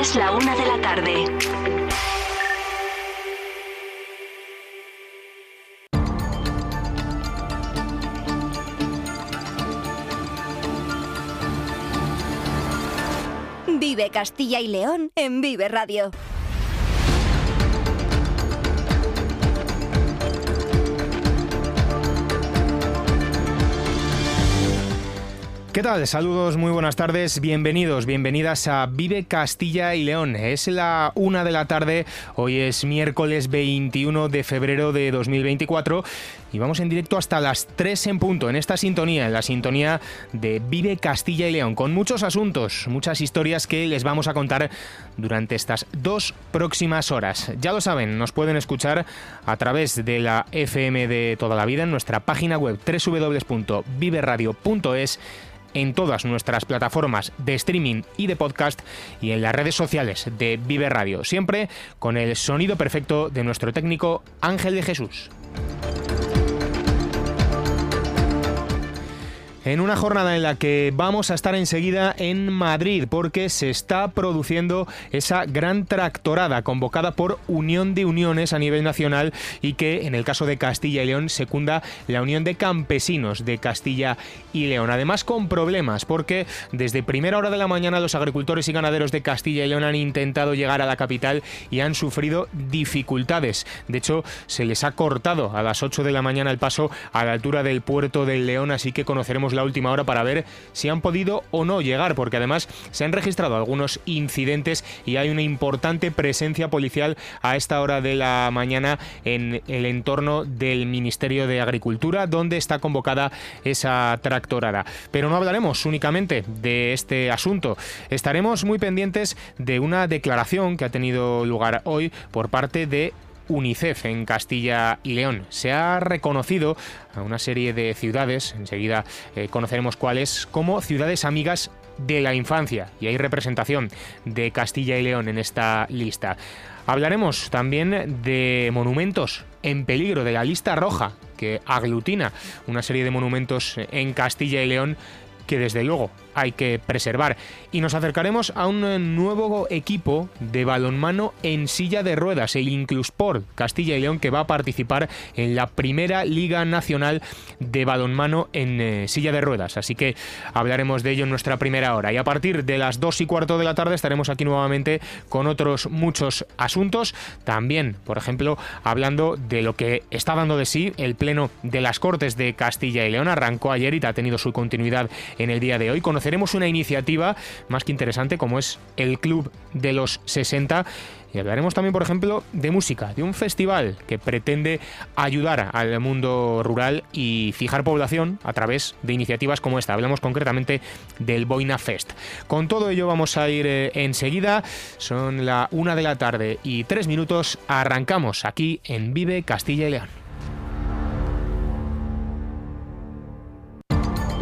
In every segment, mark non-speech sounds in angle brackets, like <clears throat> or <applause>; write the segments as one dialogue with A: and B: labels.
A: Es la una de la tarde.
B: Vive Castilla y León en Vive Radio.
C: ¿Qué tal? Saludos, muy buenas tardes, bienvenidos, bienvenidas a Vive Castilla y León. Es la una de la tarde, hoy es miércoles 21 de febrero de 2024 y vamos en directo hasta las 3 en punto en esta sintonía, en la sintonía de Vive Castilla y León, con muchos asuntos, muchas historias que les vamos a contar durante estas dos próximas horas. Ya lo saben, nos pueden escuchar a través de la FM de toda la vida en nuestra página web www.viveradio.es en todas nuestras plataformas de streaming y de podcast y en las redes sociales de Vive Radio, siempre con el sonido perfecto de nuestro técnico Ángel de Jesús. En una jornada en la que vamos a estar enseguida en Madrid porque se está produciendo esa gran tractorada convocada por Unión de Uniones a nivel nacional y que en el caso de Castilla y León secunda la Unión de Campesinos de Castilla y León. Además con problemas porque desde primera hora de la mañana los agricultores y ganaderos de Castilla y León han intentado llegar a la capital y han sufrido dificultades. De hecho, se les ha cortado a las 8 de la mañana el paso a la altura del puerto del León, así que conoceremos la última hora para ver si han podido o no llegar, porque además se han registrado algunos incidentes y hay una importante presencia policial a esta hora de la mañana en el entorno del Ministerio de Agricultura, donde está convocada esa tractorada. Pero no hablaremos únicamente de este asunto, estaremos muy pendientes de una declaración que ha tenido lugar hoy por parte de UNICEF en Castilla y León. Se ha reconocido a una serie de ciudades, enseguida eh, conoceremos cuáles, como ciudades amigas de la infancia y hay representación de Castilla y León en esta lista. Hablaremos también de monumentos en peligro de la lista roja que aglutina una serie de monumentos en Castilla y León que desde luego hay que preservar. Y nos acercaremos a un nuevo equipo de balonmano en silla de ruedas, el Inclusport Castilla y León, que va a participar en la primera Liga Nacional de Balonmano en eh, silla de ruedas. Así que hablaremos de ello en nuestra primera hora. Y a partir de las dos y cuarto de la tarde estaremos aquí nuevamente con otros muchos asuntos. También, por ejemplo, hablando de lo que está dando de sí el Pleno de las Cortes de Castilla y León. Arrancó ayer y ha tenido su continuidad en el día de hoy. Conoceremos una iniciativa más que interesante como es el Club de los 60 y hablaremos también, por ejemplo, de música, de un festival que pretende ayudar al mundo rural y fijar población a través de iniciativas como esta. Hablamos concretamente del Boina Fest. Con todo ello vamos a ir eh, enseguida. Son la una de la tarde y tres minutos. Arrancamos aquí en Vive Castilla y León.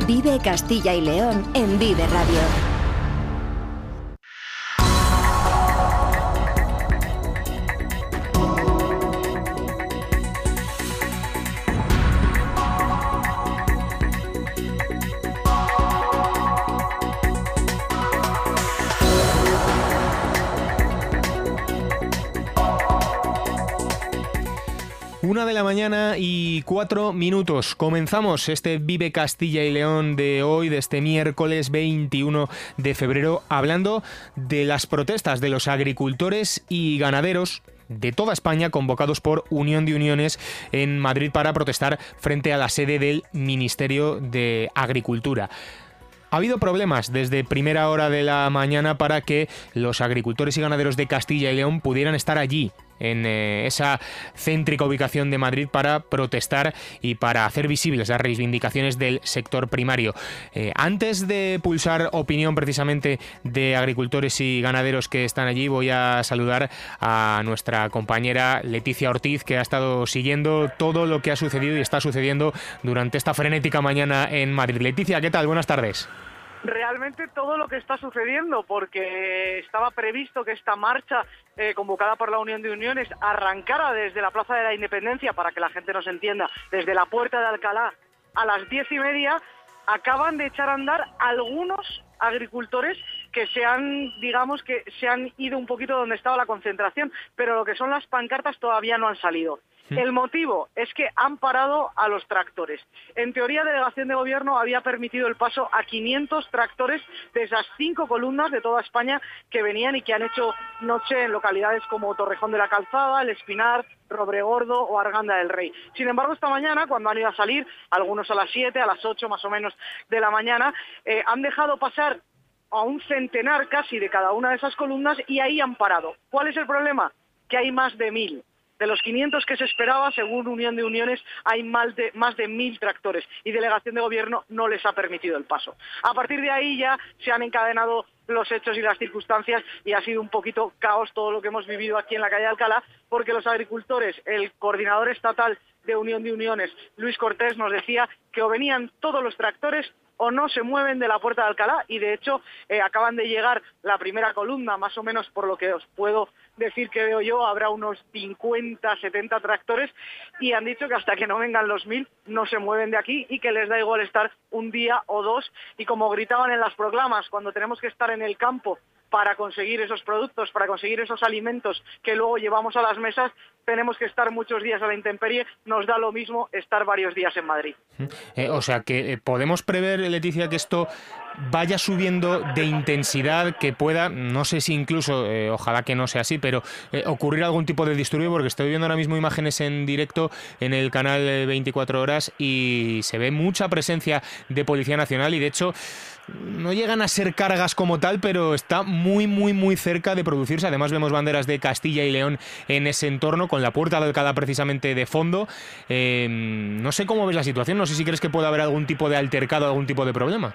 B: Vive Castilla y León en Vive Radio.
C: Una de la mañana y cuatro minutos. Comenzamos este Vive Castilla y León de hoy, de este miércoles 21 de febrero, hablando de las protestas de los agricultores y ganaderos de toda España convocados por Unión de Uniones en Madrid para protestar frente a la sede del Ministerio de Agricultura. Ha habido problemas desde primera hora de la mañana para que los agricultores y ganaderos de Castilla y León pudieran estar allí en eh, esa céntrica ubicación de Madrid para protestar y para hacer visibles las reivindicaciones del sector primario. Eh, antes de pulsar opinión precisamente de agricultores y ganaderos que están allí, voy a saludar a nuestra compañera Leticia Ortiz, que ha estado siguiendo todo lo que ha sucedido y está sucediendo durante esta frenética mañana en Madrid. Leticia, ¿qué tal? Buenas tardes
D: realmente todo lo que está sucediendo, porque estaba previsto que esta marcha eh, convocada por la Unión de Uniones arrancara desde la Plaza de la Independencia, para que la gente nos entienda, desde la Puerta de Alcalá a las diez y media, acaban de echar a andar algunos agricultores que se han, digamos, que se han ido un poquito donde estaba la concentración, pero lo que son las pancartas todavía no han salido. El motivo es que han parado a los tractores. En teoría, delegación de gobierno había permitido el paso a 500 tractores de esas cinco columnas de toda España que venían y que han hecho noche en localidades como Torrejón de la Calzada, El Espinar, Robregordo o Arganda del Rey. Sin embargo, esta mañana, cuando han ido a salir, algunos a las 7, a las 8 más o menos de la mañana, eh, han dejado pasar a un centenar casi de cada una de esas columnas y ahí han parado. ¿Cuál es el problema? Que hay más de mil. De los 500 que se esperaba, según Unión de Uniones, hay más de, más de 1.000 tractores y delegación de gobierno no les ha permitido el paso. A partir de ahí ya se han encadenado los hechos y las circunstancias y ha sido un poquito caos todo lo que hemos vivido aquí en la calle Alcalá, porque los agricultores, el coordinador estatal de Unión de Uniones, Luis Cortés, nos decía que o venían todos los tractores o no se mueven de la puerta de Alcalá y de hecho eh, acaban de llegar la primera columna, más o menos por lo que os puedo decir que veo yo, habrá unos 50, 70 tractores y han dicho que hasta que no vengan los mil no se mueven de aquí y que les da igual estar un día o dos. Y como gritaban en las proclamas, cuando tenemos que estar en el campo para conseguir esos productos, para conseguir esos alimentos que luego llevamos a las mesas, tenemos que estar muchos días a la intemperie, nos da lo mismo estar varios días en Madrid.
C: Eh, o sea que eh, podemos prever, Leticia, que esto vaya subiendo de intensidad, que pueda, no sé si incluso, eh, ojalá que no sea así, pero ocurrir algún tipo de disturbio, porque estoy viendo ahora mismo imágenes en directo en el canal 24 horas y se ve mucha presencia de Policía Nacional y de hecho no llegan a ser cargas como tal, pero está muy, muy, muy cerca de producirse. Además vemos banderas de Castilla y León en ese entorno, con la puerta de Alcalá precisamente de fondo. No sé cómo ves la situación, no sé si crees que puede haber algún tipo de altercado, algún tipo de problema.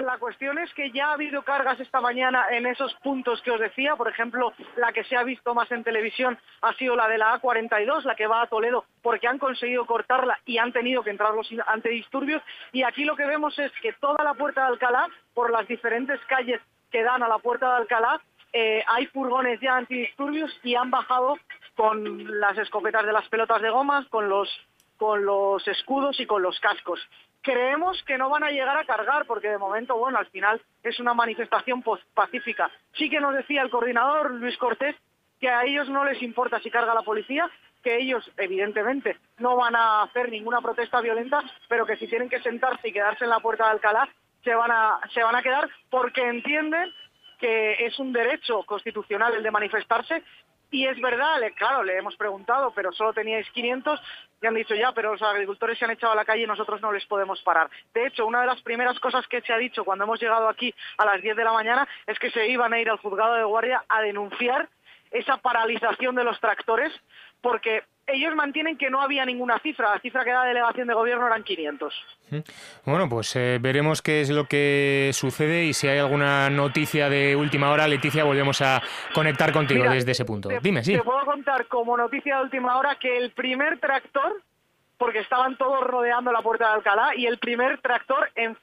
D: La cuestión es que ya ha habido cargas esta mañana en esos puntos que os decía. Por ejemplo, la que se ha visto más en televisión ha sido la de la A42, la que va a Toledo, porque han conseguido cortarla y han tenido que entrar los antidisturbios. Y aquí lo que vemos es que toda la puerta de Alcalá, por las diferentes calles que dan a la puerta de Alcalá, eh, hay furgones ya antidisturbios y han bajado con las escopetas de las pelotas de gomas, con los con los escudos y con los cascos. Creemos que no van a llegar a cargar porque de momento, bueno, al final es una manifestación pacífica. Sí que nos decía el coordinador Luis Cortés que a ellos no les importa si carga la policía, que ellos evidentemente no van a hacer ninguna protesta violenta, pero que si tienen que sentarse y quedarse en la puerta de Alcalá se van a se van a quedar porque entienden que es un derecho constitucional el de manifestarse y es verdad, claro, le hemos preguntado, pero solo teníais 500 y han dicho ya, pero los agricultores se han echado a la calle y nosotros no les podemos parar. De hecho, una de las primeras cosas que se ha dicho cuando hemos llegado aquí a las 10 de la mañana es que se iban a ir al juzgado de guardia a denunciar esa paralización de los tractores porque ellos mantienen que no había ninguna cifra. La cifra que da la delegación de gobierno eran 500.
C: Bueno, pues eh, veremos qué es lo que sucede y si hay alguna noticia de última hora, Leticia, volvemos a conectar contigo desde ese punto. Dime, sí.
D: Te puedo contar como noticia de última hora que el primer tractor porque estaban todos rodeando la puerta de Alcalá y el primer tractor en,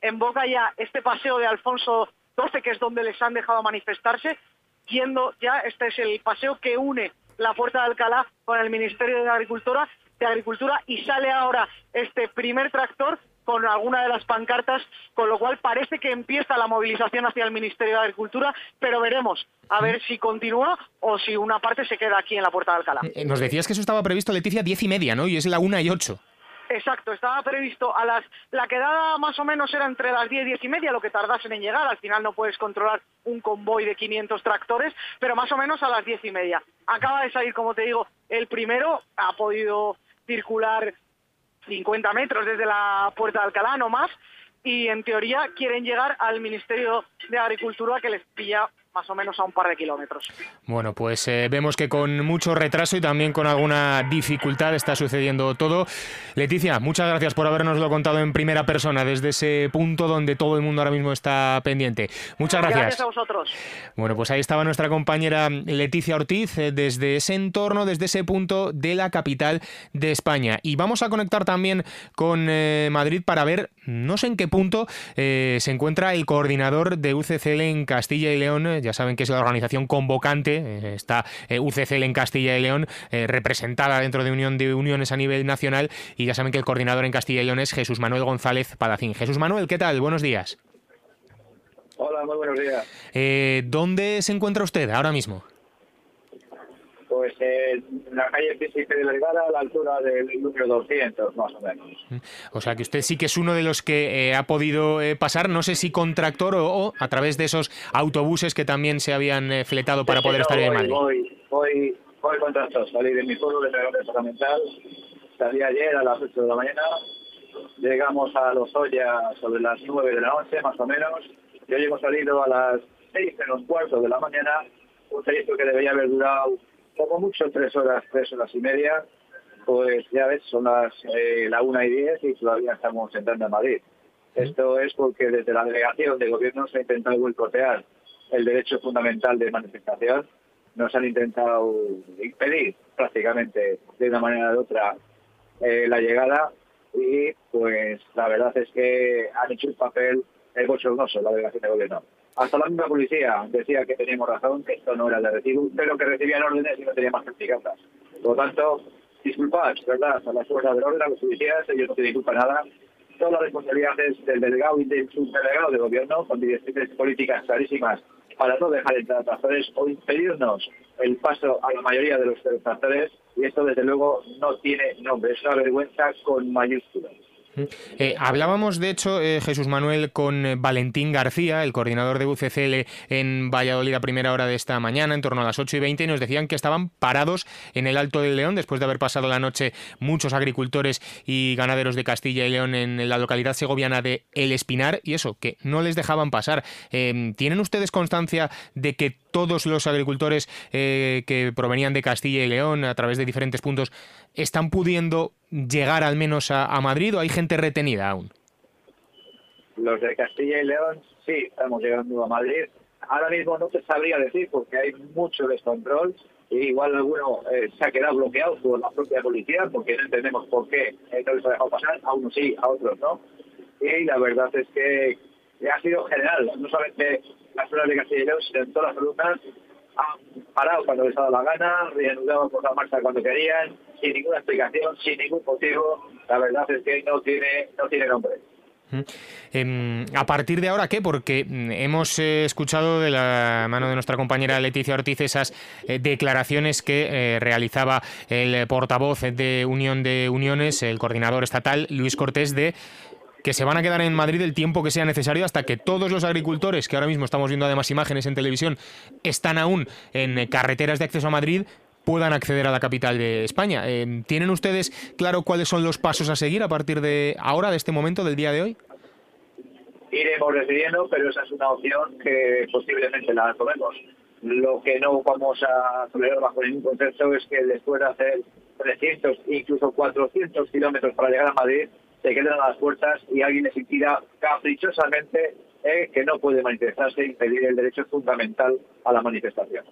D: en, boca ya este paseo de Alfonso XII, que es donde les han dejado manifestarse, yendo ya, este es el paseo que une la puerta de Alcalá con el Ministerio de Agricultura, de Agricultura y sale ahora este primer tractor con alguna de las pancartas, con lo cual parece que empieza la movilización hacia el Ministerio de Agricultura, pero veremos a ver si continúa o si una parte se queda aquí en la Puerta de Alcalá.
C: Eh, nos decías que eso estaba previsto, Leticia, diez y media, ¿no? Y es la una y ocho.
D: Exacto, estaba previsto a las... La quedada más o menos era entre las 10 y 10 y media, lo que tardasen en llegar. Al final no puedes controlar un convoy de 500 tractores, pero más o menos a las 10 y media. Acaba de salir, como te digo, el primero, ha podido circular 50 metros desde la puerta de Alcalá, no más, y en teoría quieren llegar al Ministerio de Agricultura que les pilla más o menos a un par de kilómetros.
C: Bueno, pues eh, vemos que con mucho retraso y también con alguna dificultad está sucediendo todo. Leticia, muchas gracias por habernoslo contado en primera persona desde ese punto donde todo el mundo ahora mismo está pendiente. Muchas gracias.
D: Gracias a vosotros.
C: Bueno, pues ahí estaba nuestra compañera Leticia Ortiz eh, desde ese entorno, desde ese punto de la capital de España. Y vamos a conectar también con eh, Madrid para ver, no sé en qué punto se encuentra el coordinador de UCCL en Castilla y León ya saben que es la organización convocante, eh, está eh, UCCL en Castilla y León, eh, representada dentro de Unión de Uniones a nivel nacional, y ya saben que el coordinador en Castilla y León es Jesús Manuel González Padacín. Jesús Manuel, ¿qué tal? Buenos días.
A: Hola, muy buenos días.
C: Eh, ¿Dónde se encuentra usted ahora mismo?
A: Pues en la calle Príncipe de Vergara, a la altura del número 200, más o menos.
C: O sea que usted sí que es uno de los que eh, ha podido eh, pasar, no sé si con tractor o, a través de esos autobuses que también se habían eh, fletado para poder estar en Madrid.
A: Voy, voy, voy con tractor, salí de mi pueblo de Nueva Departamental, salí ayer a las 8 de la mañana, llegamos a Los Ollas sobre las 9 de la noche, más o menos, y hoy hemos salido a las 6 los cuartos de la mañana, un trayecto que debería haber durado como mucho tres horas, tres horas y media, pues ya ves, son las eh, la una y diez y todavía estamos entrando a Madrid. Esto es porque desde la delegación de gobierno se ha intentado boicotear el derecho fundamental de manifestación. Nos han intentado impedir prácticamente de una manera u otra eh, la llegada y pues la verdad es que han hecho un papel bochornoso la delegación de gobierno. Hasta la misma policía decía que teníamos razón, que esto no era de recibo, pero que recibían órdenes y no tenía más certificadas. Por lo tanto, disculpad, ¿verdad? A las fuerzas del orden, a los policías, ellos no tienen culpa nada. Toda la responsabilidad es del delegado y del subdelegado de gobierno, con directrices políticas clarísimas para no dejar entrar tractores o impedirnos el paso a la mayoría de los tractores. Y esto, desde luego, no tiene nombre. Es una vergüenza con mayúsculas.
C: Eh, hablábamos, de hecho, eh, Jesús Manuel, con eh, Valentín García, el coordinador de UCCL en Valladolid a primera hora de esta mañana, en torno a las 8 y 20, y nos decían que estaban parados en el Alto del León después de haber pasado la noche muchos agricultores y ganaderos de Castilla y León en la localidad segoviana de El Espinar, y eso, que no les dejaban pasar. ¿Tienen ustedes constancia de que todos los agricultores que provenían de Castilla y León a través de diferentes puntos están pudiendo llegar al menos a, Madrid o hay gente retenida aún?
A: Los de Castilla y León sí, estamos llegando a Madrid. Ahora mismo no te sabría decir porque hay mucho descontrol y igual alguno eh, se ha quedado bloqueado por la propia policía porque no entendemos por qué no les ha dejado pasar, a unos sí, a otros no. Y la verdad es que ha sido general, no solamente las zonas de Castilla y León, sino en todas las rutas han parado cuando les ha dado la gana, reanudado por la marcha cuando querían, sin ninguna explicación, sin ningún motivo. La verdad es que no tiene, no tiene nombre.
C: Em, a partir de ahora, ¿qué? Porque mm, hemos eh, escuchado de la mano de nuestra compañera Leticia Ortiz esas eh, declaraciones que eh, realizaba el portavoz de Unión de Uniones, el coordinador estatal, Luis Cortés, de que se van a quedar en Madrid el tiempo que sea necesario hasta que todos los agricultores, que ahora mismo estamos viendo además imágenes en televisión, están aún en carreteras de acceso a Madrid, puedan acceder a la capital de España. Eh, ¿Tienen ustedes claro cuáles son los pasos a seguir a partir de ahora, de este momento, del día de hoy?
A: Iremos decidiendo, pero esa es una opción que posiblemente la tomemos. Lo que no vamos a tolerar bajo ningún contexto es que después de hacer 300, incluso 400 kilómetros para llegar a Madrid, se quedan a las puertas y alguien les impida caprichosamente eh, que no puede manifestarse e impedir el derecho fundamental a la manifestación.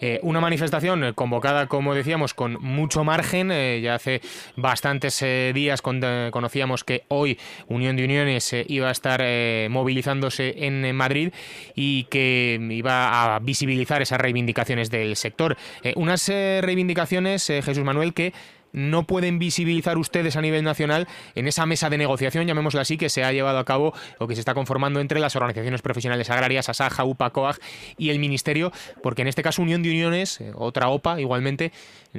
C: Eh, una manifestación convocada, como decíamos, con mucho margen. Eh, ya hace bastantes días conocíamos que hoy Unión de Uniones iba a estar movilizándose en Madrid y que iba a visibilizar esas reivindicaciones del sector. unas reivindicaciones, Jesús Manuel, que no pueden visibilizar ustedes a nivel nacional en esa mesa de negociación, llamémosla así, que se ha llevado a cabo o que se está conformando entre las organizaciones profesionales agrarias, ASAJA, UPA, COAG y el Ministerio, porque en este caso Unión de Uniones, eh, otra OPA igualmente,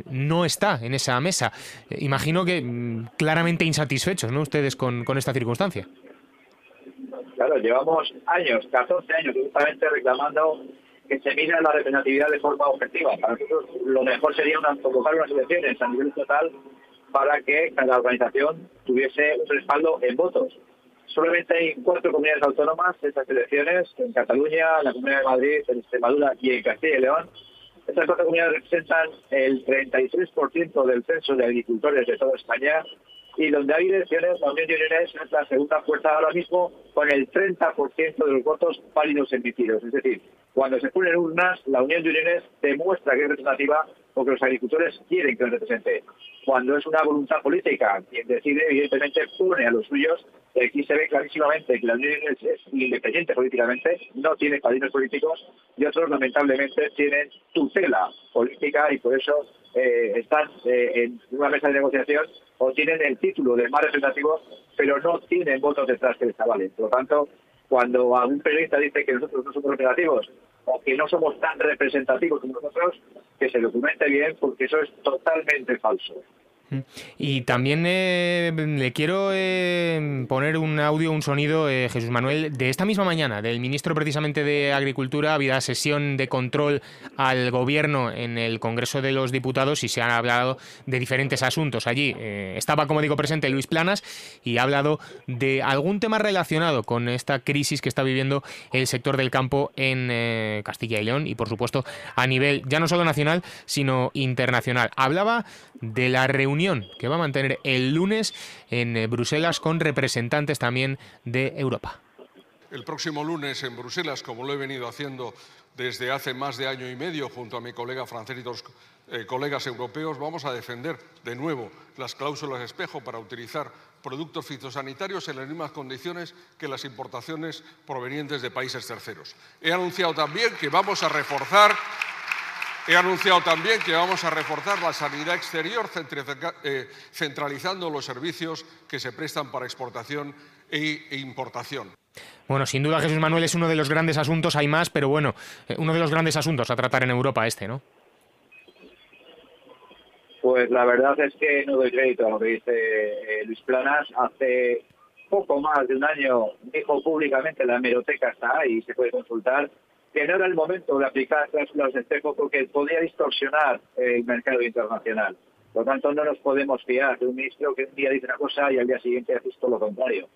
C: no está en esa mesa. Eh, imagino que mm, claramente insatisfechos, ¿no? Ustedes con, con esta circunstancia.
A: Claro, llevamos años, 14 años, justamente reclamando que se mira la representatividad de forma objetiva. Para nosotros lo mejor sería una, convocar unas elecciones a nivel total para que cada organización tuviese un respaldo en votos. Solamente hay cuatro comunidades autónomas estas elecciones, en Cataluña, en la Comunidad de Madrid, en Extremadura y en Castilla y León. Estas cuatro comunidades representan el 33% del censo de agricultores de toda España y donde hay elecciones, la Unión de es la segunda fuerza ahora mismo con el 30% de los votos válidos emitidos. Es decir, cuando se ponen urnas, la Unión de Uniones demuestra que es representativa porque los agricultores quieren que los represente. Cuando es una voluntad política, quien decide, evidentemente, pone a los suyos. Aquí se ve clarísimamente que la Unión Uniones es independiente políticamente, no tiene padrinos políticos y otros, lamentablemente, tienen tutela política y por eso eh, están eh, en una mesa de negociación o tienen el título de más representativos, pero no tienen votos detrás que les avalen. Por lo tanto, cuando algún periodista dice que nosotros no somos operativos o que no somos tan representativos como nosotros, que se documente bien porque eso es totalmente falso.
C: Y también eh, le quiero eh, poner un audio, un sonido, eh, Jesús Manuel, de esta misma mañana, del ministro precisamente de Agricultura. Había sesión de control al gobierno en el Congreso de los Diputados y se han hablado de diferentes asuntos allí. estaba, como digo, presente Luis Planas y ha hablado de algún tema relacionado con esta crisis que está viviendo el sector del campo en Castilla y León y, por supuesto, a nivel ya no solo nacional, sino internacional. Hablaba de la reunión que va a mantener el lunes en eh, Bruselas con representantes también de Europa.
E: El próximo lunes en Bruselas, como lo he venido haciendo desde hace más de año y medio junto a mi colega francés y dos eh, colegas europeos, vamos a defender de nuevo las cláusulas espejo para utilizar productos fitosanitarios en las mismas condiciones que las importaciones provenientes de países terceros. He anunciado también que vamos a reforzar He anunciado también que vamos a reforzar la sanidad exterior eh, centralizando los servicios que se prestan para exportación e, e importación.
C: Bueno, sin duda Jesús Manuel es uno de los grandes asuntos, hay más, pero bueno, eh, uno de los grandes asuntos a tratar en Europa este, ¿no?
A: Pues la verdad es que no doy crédito a lo que dice eh, Luis Planas. Hace poco más de un año dijo públicamente, la hemeroteca está ahí, se puede consultar, que no era el momento de aplicar cláusulas de espejo porque podía distorsionar el mercado internacional. Por lo tanto, no nos podemos fiar de un ministro que un día dice una cosa y al día siguiente hace todo lo contrario.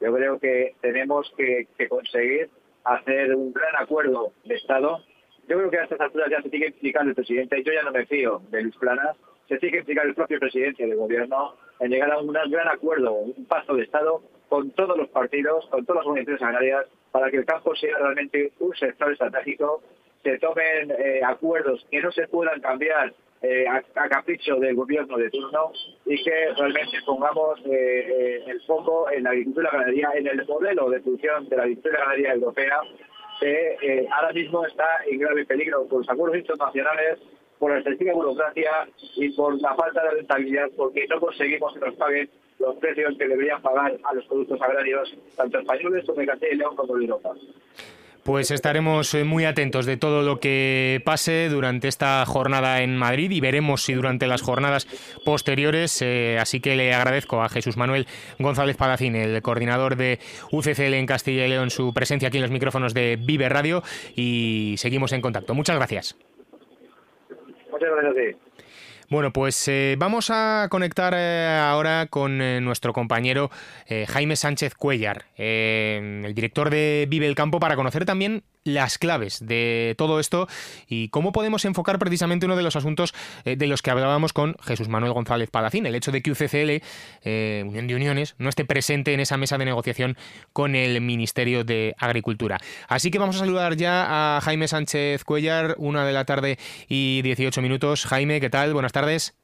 A: Yo creo que tenemos que, conseguir hacer un gran acuerdo de Estado. Yo creo que a estas alturas ya se tiene que implicar el presidente. Yo ya no me fío de Luis Planas. Se tiene que implicar el propio presidente del gobierno en llegar a un gran acuerdo, un paso de Estado con todos los partidos, con todas las organizaciones agrarias para que el campo sea realmente un sector estratégico, se tomen eh, acuerdos que no se puedan cambiar eh, a, capricho del gobierno de turno y que realmente pongamos eh, el foco en la agricultura ganadería, en el modelo de producción de la agricultura ganadería europea, que ahora mismo está en grave peligro por los acuerdos internacionales, por la excesiva burocracia y por la falta de rentabilidad, porque no conseguimos que nos paguen los precios que deberían pagar a los productos agrarios, tanto españoles como de Castilla y León como de Europa.
C: Pues estaremos eh, muy atentos de todo lo que pase durante esta jornada en Madrid y veremos si durante las jornadas posteriores. Eh, así que le agradezco a Jesús Manuel González Palacín, el coordinador de UCCL en Castilla y León, su presencia aquí en los micrófonos de Vive Radio y seguimos en contacto. Muchas gracias.
A: Muchas gracias
C: bueno, pues eh, vamos a conectar eh, ahora con eh, nuestro compañero Jaime Sánchez Cuellar, el director de Vive el Campo, para conocer también las claves de todo esto y cómo podemos enfocar precisamente uno de los asuntos de los que hablábamos con Jesús Manuel González Palacín, el hecho de que UCCL, Unión de Uniones, no esté presente en esa mesa de negociación con el Ministerio de Agricultura. Así que vamos a saludar ya a Jaime Sánchez Cuellar, una de la tarde y 18 minutos. Jaime, ¿qué tal? Buenas tardes.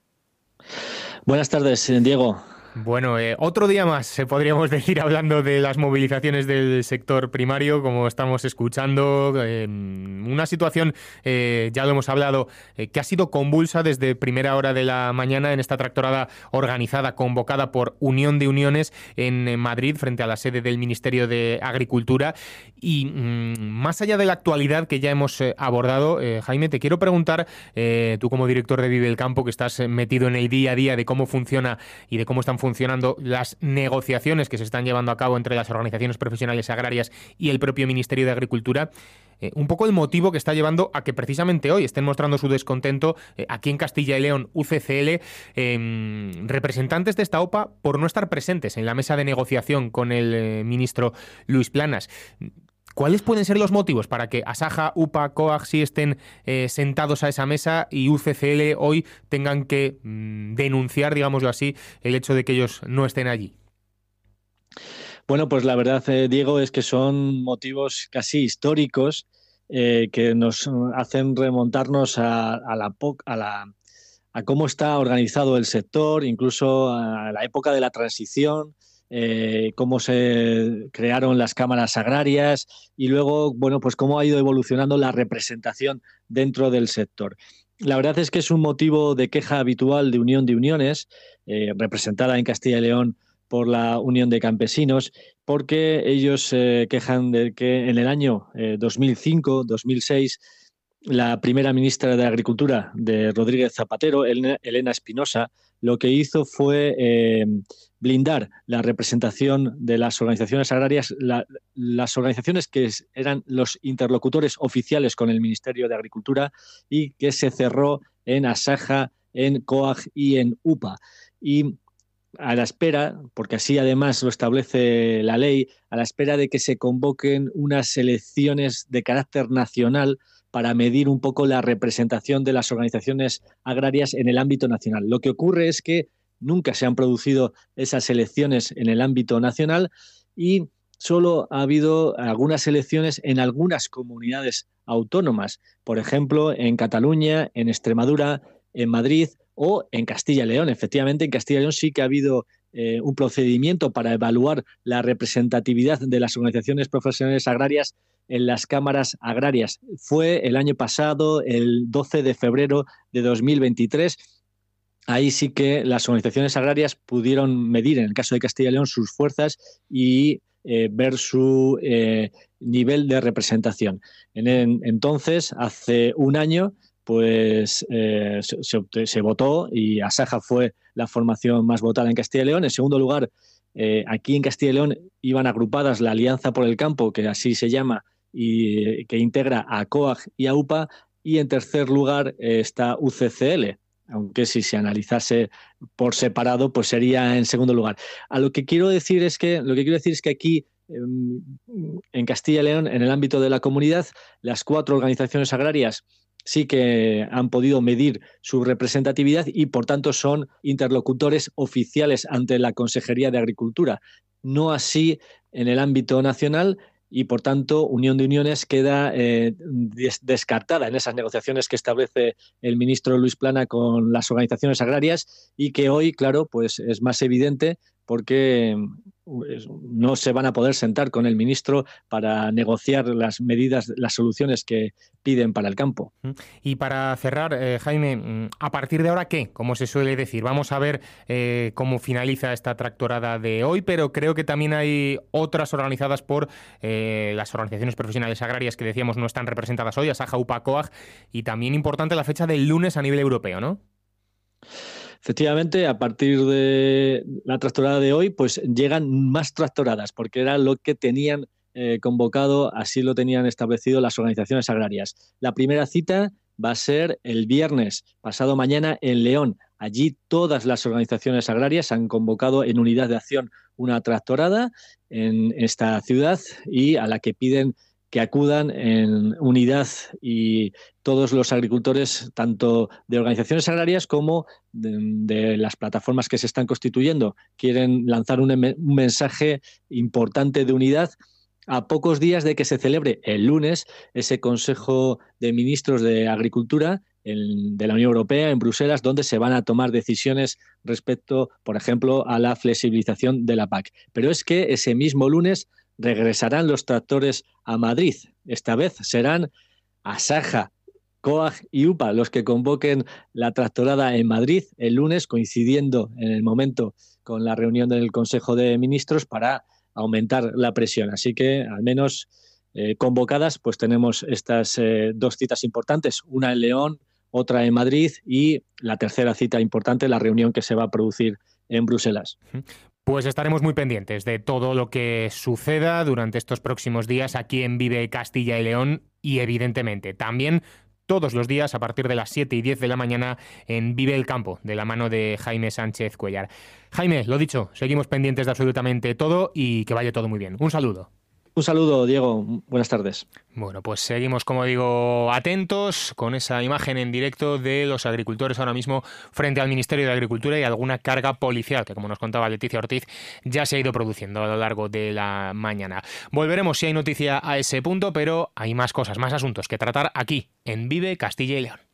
F: Buenas tardes, Diego.
C: Bueno, eh, otro día más, eh, podríamos <laughs> decir, hablando de las movilizaciones del sector primario, como estamos escuchando, una situación, eh, ya lo hemos hablado, que ha sido convulsa desde primera hora de la mañana en esta tractorada organizada, convocada por Unión de Uniones en Madrid, frente a la sede del Ministerio de Agricultura. Y mm, más allá de la actualidad que ya hemos abordado, Jaime, te quiero preguntar, tú como director de Vive el Campo, que estás metido en el día a día de cómo funciona y de cómo están funcionando las negociaciones que se están llevando a cabo entre las organizaciones profesionales agrarias y el propio Ministerio de Agricultura. Eh, un poco el motivo que está llevando a que precisamente hoy estén mostrando su descontento eh, aquí en Castilla y León, UCCL, em, representantes de esta OPA por no estar presentes en la mesa de negociación con el eh, ministro Luis Planas. ¿Cuáles pueden ser los motivos para que Asaja, UPA, COAG sí estén eh, sentados a esa mesa y UCCL hoy tengan que mm, denunciar, digámoslo así, el hecho de que ellos no estén allí?
F: Bueno, pues la verdad, eh, Diego, es que son motivos casi históricos eh, que nos hacen remontarnos a, la, a, cómo está organizado el sector, incluso a la época de la transición eh, cómo se crearon las cámaras agrarias y luego, bueno, pues cómo ha ido evolucionando la representación dentro del sector. La verdad es que es un motivo de queja habitual de Unión de Uniones, eh, representada en Castilla y León por la Unión de Campesinos, porque ellos se quejan de que en el año 2005-2006 la primera ministra de Agricultura de Rodríguez Zapatero, Elena Espinosa, lo que hizo fue eh, blindar la representación de las organizaciones agrarias, las organizaciones que eran los interlocutores oficiales con el Ministerio de Agricultura y que se cerró en Asaja, en COAG y en UPA. Y a la espera, porque así además lo establece la ley, a la espera de que se convoquen unas elecciones de carácter nacional para medir un poco la representación de las organizaciones agrarias en el ámbito nacional. Lo que ocurre es que nunca se han producido esas elecciones en el ámbito nacional y solo ha habido algunas elecciones en algunas comunidades autónomas, por ejemplo, en Cataluña, en Extremadura, en Madrid o en Castilla y León. Efectivamente, en Castilla y León sí que ha habido eh, un procedimiento para evaluar la representatividad de las organizaciones profesionales agrarias en las cámaras agrarias. Fue el año pasado, el 12 de febrero de 2023. Ahí sí que las organizaciones agrarias pudieron medir, en el caso de Castilla y León, sus fuerzas y eh, ver su eh, nivel de representación. En, entonces, hace un año, pues eh, se, se, votó y Asaja fue la formación más votada en Castilla y León. En segundo lugar, aquí en Castilla y León iban agrupadas la Alianza por el Campo, que así se llama, y que integra a COAG y a UPA. Y en tercer lugar está UCCL, aunque si se analizase por separado, pues sería en segundo lugar. A lo que quiero decir es que lo que quiero decir es que aquí em, en Castilla y León, en el ámbito de la comunidad, las cuatro organizaciones agrarias sí que han podido medir su representatividad y por tanto son interlocutores oficiales ante la Consejería de Agricultura. No así en el ámbito nacional, y por tanto Unión de Uniones queda eh, descartada en esas negociaciones que establece el ministro Luis Plana con las organizaciones agrarias y que hoy, claro, pues es más evidente porque no se van a poder sentar con el ministro para negociar las medidas, las soluciones que piden para el campo.
C: Y para cerrar, eh, Jaime, mm, ¿a partir de ahora qué? Como se suele decir, vamos a ver eh, cómo finaliza esta tractorada de hoy, pero creo que también hay otras organizadas por eh, las organizaciones profesionales agrarias que decíamos no están representadas hoy, Asaja, UPA, COAG, y también importante la fecha del lunes a nivel europeo, ¿no?
F: Efectivamente, a partir de la tractorada de hoy, pues llegan más tractoradas, porque era lo que tenían eh, convocado, así lo tenían establecido las organizaciones agrarias. La primera cita va a ser el viernes, pasado mañana, en León. Allí todas las organizaciones agrarias han convocado en unidad de acción una tractorada en esta ciudad y a la que piden que acudan en unidad y todos los agricultores, tanto de organizaciones agrarias como de, las plataformas que se están constituyendo, quieren lanzar un, mensaje importante de unidad a pocos días de que se celebre el lunes ese Consejo de Ministros de Agricultura de la Unión Europea en Bruselas, donde se van a tomar decisiones respecto, por ejemplo, a la flexibilización de la PAC. Pero es que ese mismo lunes regresarán los tractores a Madrid. Esta vez serán Asaja, COAG y UPA los que convoquen la tractorada en Madrid el lunes, coincidiendo en el momento con la reunión del Consejo de Ministros para aumentar la presión. Así que al menos eh, convocadas, pues tenemos estas eh, dos citas importantes, una en León, otra en Madrid y la tercera cita importante, la reunión que se va a producir en Bruselas.
C: Pues estaremos muy pendientes de todo lo que suceda durante estos próximos días aquí en Vive Castilla y León y evidentemente también todos los días a partir de las 7 y 10 de la mañana en Vive el Campo, de la mano de Jaime Sánchez Cuellar. Jaime, lo dicho, seguimos pendientes de absolutamente todo y que vaya todo muy bien. Un saludo.
F: Un saludo, Diego. Buenas tardes.
C: Bueno, pues seguimos, como digo, atentos con esa imagen en directo de los agricultores ahora mismo frente al Ministerio de Agricultura y alguna carga policial que, como nos contaba Leticia Ortiz, ya se ha ido produciendo a lo largo de la mañana. Volveremos si hay noticia a ese punto, pero hay más cosas, más asuntos que tratar aquí, en Vive Castilla y León.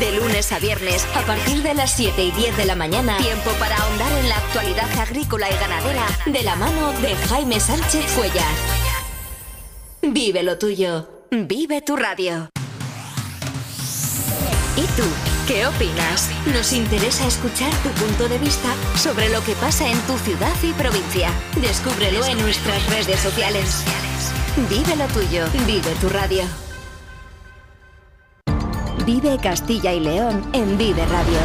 B: De lunes a viernes, a partir de las 7 y 10 de la mañana, tiempo para ahondar en la actualidad agrícola y ganadera de la mano de Jaime Sánchez Cuellar. Vive lo tuyo, vive tu radio. ¿Y tú? ¿Qué opinas? Nos interesa escuchar tu punto de vista sobre lo que pasa en tu ciudad y provincia. Descúbrelo en nuestras redes sociales. Vive lo tuyo, vive tu radio. Vive Castilla y León en Vive Radio.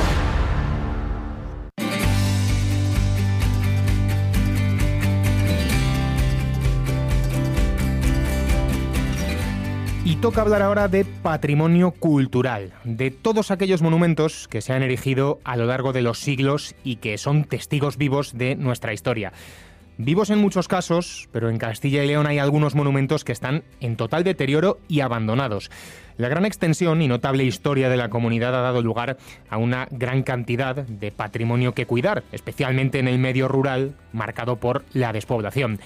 C: Y toca hablar ahora de patrimonio cultural, de todos aquellos monumentos que se han erigido a lo largo de los siglos y que son testigos vivos de nuestra historia. Vivos en muchos casos, pero en Castilla y León hay algunos monumentos que están en total deterioro y abandonados. La gran extensión y notable historia de la comunidad ha dado lugar a una gran cantidad de patrimonio que cuidar, especialmente en el medio rural, marcado por la despoblación.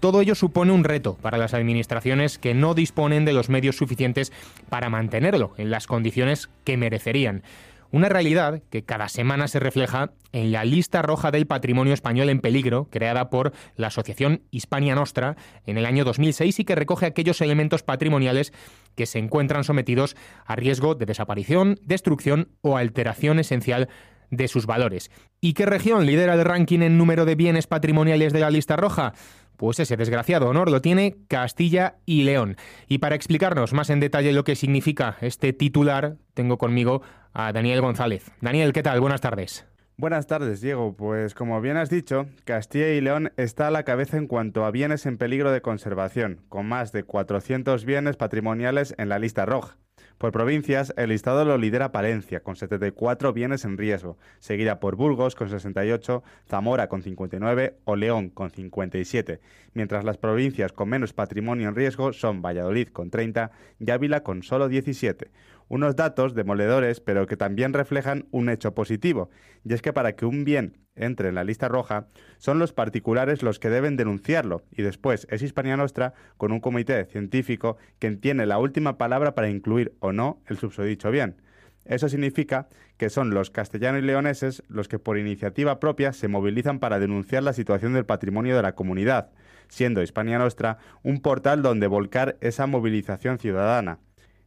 C: Todo ello supone un reto para las administraciones que no disponen de los medios suficientes para mantenerlo en las condiciones que merecerían. Una realidad que cada semana se refleja en la lista roja del patrimonio español en peligro, creada por la Asociación Hispania Nostra en el año 2006 y que recoge aquellos elementos patrimoniales que se encuentran sometidos a riesgo de desaparición, destrucción o alteración esencial de sus valores. ¿Y qué región lidera el ranking en número de bienes patrimoniales de la lista roja? Pues ese desgraciado honor lo tiene Castilla y León. Y para explicarnos más en detalle lo que significa este titular, tengo conmigo a Daniel González. Daniel, ¿qué tal? Buenas tardes.
G: Buenas tardes, Diego. Pues como bien has dicho, Castilla y León está a la cabeza en cuanto a bienes en peligro de conservación, con más de 400 bienes patrimoniales en la lista roja. Por provincias, el listado lo lidera Palencia, con 74 bienes en riesgo, seguida por Burgos, con 68, Zamora, con 59 o León, con 57, mientras las provincias con menos patrimonio en riesgo son Valladolid, con 30 y Ávila, con solo 17 unos datos demoledores, pero que también reflejan un hecho positivo, y es que para que un bien entre en la lista roja, son los particulares los que deben denunciarlo, y después es Hispania Nostra, con un comité científico, quien tiene la última palabra para incluir o no el subsodicho bien. Eso significa que son los castellanos y leoneses los que por iniciativa propia se movilizan para denunciar la situación del patrimonio de la comunidad, siendo Hispania Nostra un portal donde volcar esa movilización ciudadana.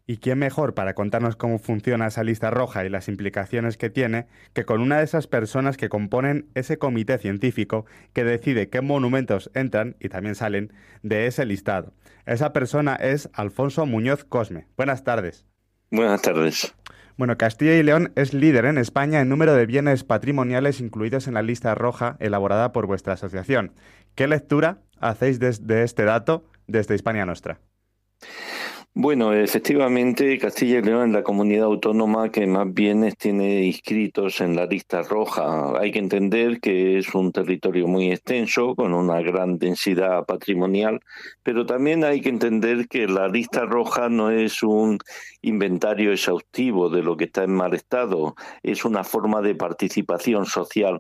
G: ¿Y quién mejor para contarnos cómo funciona esa lista roja y las implicaciones que tiene que con una de esas personas que componen ese comité científico que decide qué monumentos entran y también salen de ese listado? Esa persona es Alfonso Muñoz Cosme. Buenas tardes.
H: Buenas tardes.
G: Bueno, Castilla y León es líder en España en número de bienes patrimoniales incluidos en la lista roja elaborada por vuestra asociación. ¿Qué lectura hacéis de, este dato desde Hispania Nostra?
H: Bueno, efectivamente, Castilla y León es la comunidad autónoma que más bienes tiene inscritos en la lista roja. Hay que entender que es un territorio muy extenso, con una gran densidad patrimonial, pero también hay que entender que la lista roja no es un inventario exhaustivo de lo que está en mal estado, es una forma de participación social,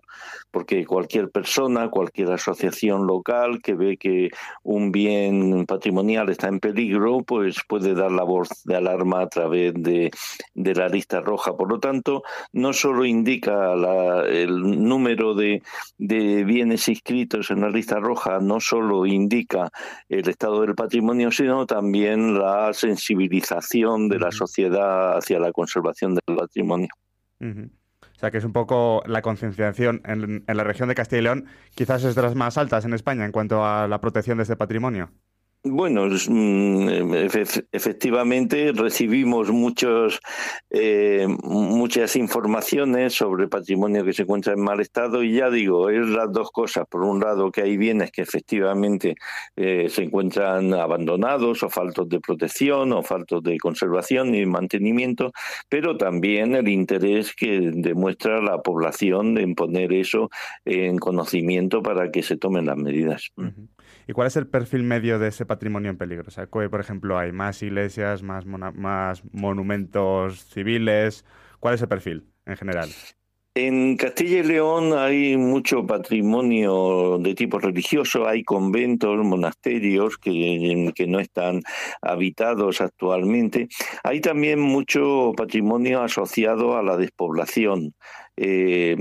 H: porque cualquier persona, cualquier asociación local que ve que un bien patrimonial está en peligro, pues puede de dar la voz de alarma a través de, la lista roja. Por lo tanto, no solo indica el número de, bienes inscritos en la lista roja, no solo indica el estado del patrimonio, sino también la sensibilización de la sociedad hacia la conservación del patrimonio.
G: O sea que es un poco la concienciación en, en, la región de Castilla y León, quizás es de las más altas en España en cuanto a la protección de este patrimonio.
H: Bueno, mm, efectivamente recibimos muchos, eh, muchas informaciones sobre patrimonio que se encuentra en mal estado y ya digo, es las dos cosas. Por un lado, que hay bienes que efectivamente eh, se encuentran abandonados o faltos de protección o faltos de conservación y mantenimiento, pero también el interés que demuestra la población en poner eso en conocimiento para que se tomen las medidas.
G: ¿Y cuál es el perfil medio de ese patrimonio en peligro? O sea, por ejemplo, hay más iglesias, más, monumentos civiles. ¿Cuál es el perfil en general?
H: En Castilla y León hay mucho patrimonio de tipo religioso, hay conventos, monasterios que, que, no están habitados actualmente. Hay también mucho patrimonio asociado a la despoblación eh,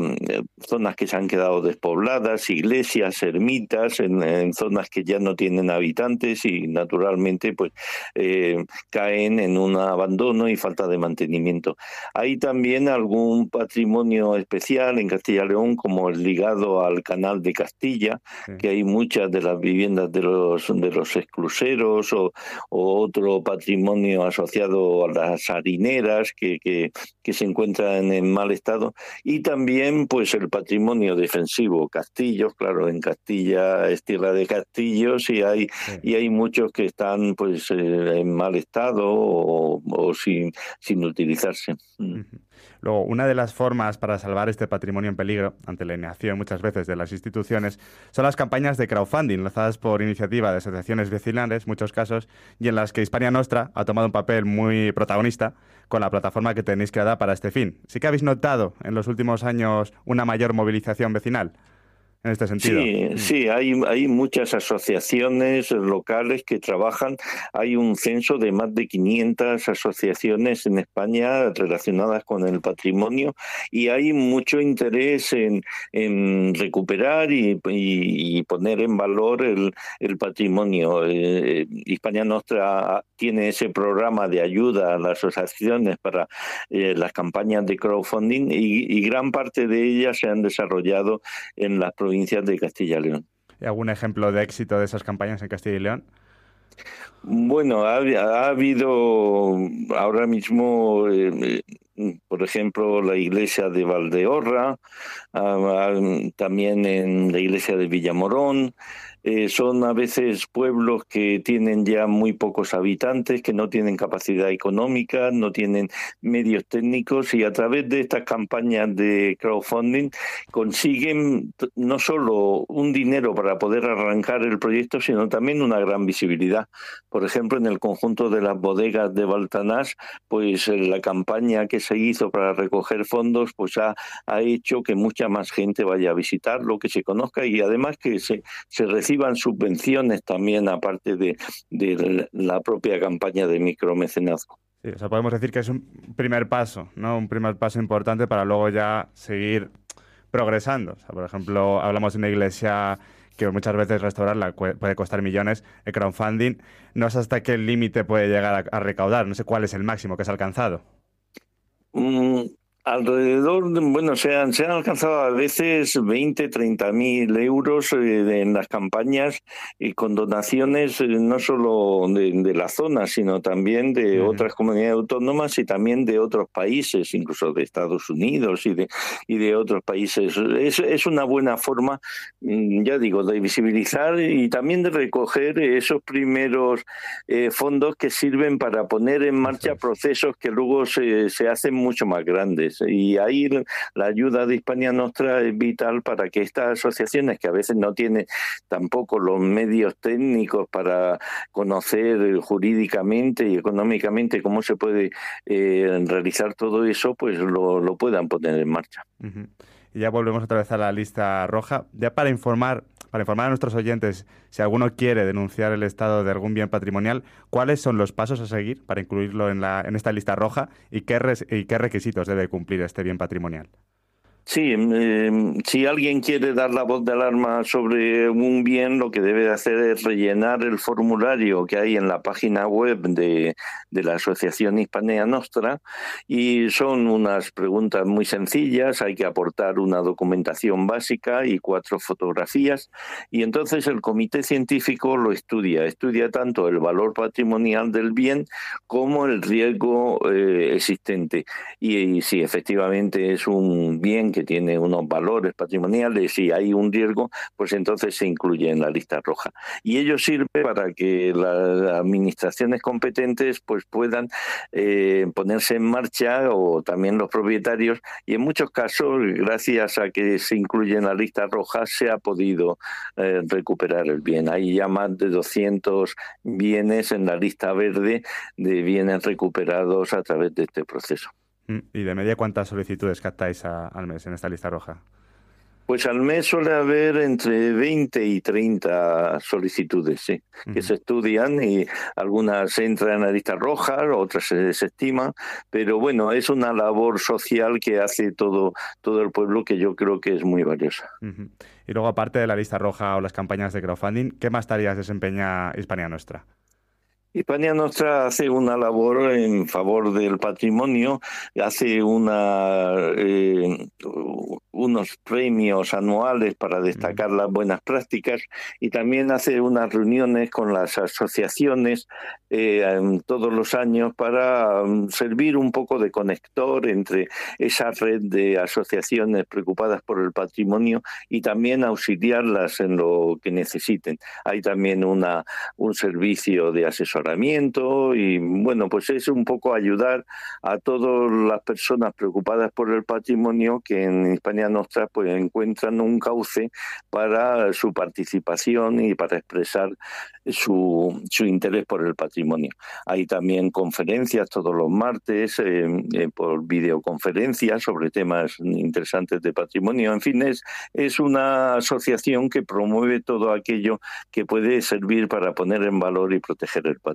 H: zonas que se han quedado despobladas, iglesias, ermitas, en, zonas que ya no tienen habitantes y naturalmente pues eh, caen en un abandono y falta de mantenimiento. Hay también algún patrimonio especial en Castilla y León como el ligado al canal de Castilla, que hay muchas de las viviendas de los de los excluseros o, otro patrimonio asociado a las harineras que, que, que se encuentran en mal estado y también pues el patrimonio defensivo, castillos, claro, en Castilla es tierra de castillos y hay y hay muchos que están pues eh, en mal estado o, sin, sin utilizarse.
G: Mm. Luego, una de las formas para salvar este patrimonio en peligro, ante la inacción muchas veces de las instituciones, son las campañas de crowdfunding, lanzadas por iniciativa de asociaciones vecinales, muchos casos, y en las que Hispania Nostra ha tomado un papel muy protagonista con la plataforma que tenéis creada para este fin. ¿Sí que habéis notado en los últimos años una mayor movilización vecinal? En este sentido.
H: Sí, mm. sí, hay, hay muchas asociaciones locales que trabajan. Hay un censo de más de 500 asociaciones en España relacionadas con el patrimonio y hay mucho interés en, en recuperar y, poner en valor el, el patrimonio. Eh, Hispania Nostra tiene ese programa de ayuda a las asociaciones para eh, las campañas de crowdfunding y, y gran parte de ellas se han desarrollado en las provincias provincias de Castilla y León.
G: ¿Y algún ejemplo de éxito de esas campañas en Castilla y León?
H: Bueno, ha, habido ahora mismo, eh, por ejemplo, la iglesia de Valdeorra, ah, ah, también en la iglesia de Villamorón, eh, son a veces pueblos que tienen ya muy pocos habitantes, que no tienen capacidad económica, no tienen medios técnicos y a través de estas campañas de crowdfunding consiguen no solo un dinero para poder arrancar el proyecto, sino también una gran visibilidad. Por ejemplo, en el conjunto de las bodegas de Baltanás, pues eh, la campaña que se hizo para recoger fondos pues ha, ha hecho que mucha más gente vaya a visitarlo, que se conozca y además que se, se reciban subvenciones también, aparte de, la propia campaña de micromecenazgo.
G: Sí, o sea, podemos decir que es un primer paso, ¿no? Un primer paso importante para luego ya seguir progresando. por ejemplo, hablamos de una iglesia que muchas veces restaurarla puede costar millones, el crowdfunding no es hasta qué límite puede llegar a, recaudar, no sé cuál es el máximo que has alcanzado.
H: Mm, Alrededor, bueno, se han, se han alcanzado a veces 20, 30 mil euros eh, en las campañas y con donaciones eh, no solo de, la zona, sino también de otras comunidades autónomas y también de otros países, incluso de Estados Unidos y de, y de otros países. Es, es una buena forma, mm, ya digo, de visibilizar y también de recoger esos primeros eh, fondos que sirven para poner en marcha procesos que luego se, se hacen mucho más grandes. Y ahí la ayuda de Hispania Nostra es vital para que estas asociaciones, que a veces no tienen tampoco los medios técnicos para conocer jurídicamente y económicamente cómo se puede eh, realizar todo eso, pues lo, puedan poner en marcha.
G: Y ya volvemos otra vez a la lista roja. Ya para informar para informar a nuestros oyentes, si alguno quiere denunciar el estado de algún bien patrimonial, ¿cuáles son los pasos a seguir para incluirlo en, la, en esta lista roja y qué, y qué requisitos debe cumplir este bien patrimonial?
H: Sí, em, si alguien quiere dar la voz de alarma sobre un bien, lo que debe hacer es rellenar el formulario que hay en la página web de, de la Asociación Hispania Nostra y son unas preguntas muy sencillas, hay que aportar una documentación básica y cuatro fotografías y entonces el comité científico lo estudia, estudia tanto el valor patrimonial del bien como el riesgo eh, existente. Y si efectivamente es un bien que tiene unos valores patrimoniales y hay un riesgo, pues entonces se incluye en la lista roja. Y ello sirve para que las administraciones competentes pues puedan eh, ponerse en marcha o también los propietarios y en muchos casos, gracias a que se incluye en la lista roja, se ha podido eh, recuperar el bien. Hay ya más de 200 bienes en la lista verde de bienes recuperados a través de este proceso.
G: Mm, ¿Y de media cuántas solicitudes captáis al mes en esta lista roja?
H: Pues al mes suele haber entre 20 y 30 solicitudes, sí, que se estudian y algunas entran en la lista roja, otras se desestiman, pero bueno, es una labor social que hace todo, todo el pueblo que yo creo que es muy valiosa.
G: Y luego, aparte de la lista roja o las campañas de crowdfunding, ¿qué más tareas desempeña Hispania Nuestra?
H: Hispania Nostra hace una labor en favor del patrimonio, hace una, eh, unos premios anuales para destacar las buenas prácticas y también hace unas reuniones con las asociaciones eh, todos los años para um, servir un poco de conector entre esa red de asociaciones preocupadas por el patrimonio y también auxiliarlas en lo que necesiten. Hay también una, un servicio de asesoramiento y bueno, pues es un poco ayudar a todas las personas preocupadas por el patrimonio que en España Nostra pues encuentran un cauce para su participación y para expresar su, su interés por el patrimonio. Hay también conferencias todos los martes eh, eh, por videoconferencias sobre temas interesantes de patrimonio. En fin, es, es una asociación que promueve todo aquello que puede servir para poner en valor y proteger el patrimonio.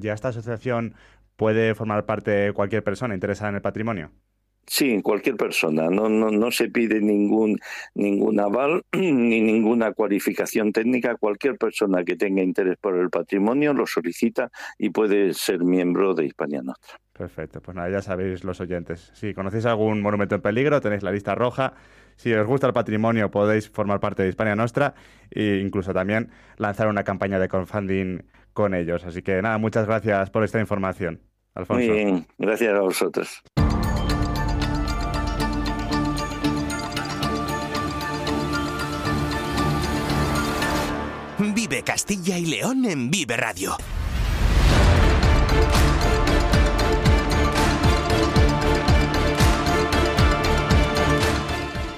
G: ¿Ya esta asociación puede formar parte cualquier persona interesada en el patrimonio?
H: Sí, cualquier persona. No, no, no se pide ningún, ningún aval <clears throat> ni ninguna cualificación técnica. Cualquier persona que tenga interés por el patrimonio lo solicita y puede ser miembro de Hispania Nostra.
G: Perfecto, pues nada, ya sabéis los oyentes. Si conocéis algún monumento en peligro, tenéis la lista roja. Si os gusta el patrimonio, podéis formar parte de Hispania Nostra e incluso también lanzar una campaña de crowdfunding con ellos. Así que nada, muchas gracias por esta información. Alfonso.
H: Muy bien, gracias a vosotros.
I: Vive Castilla y León en Vive Radio.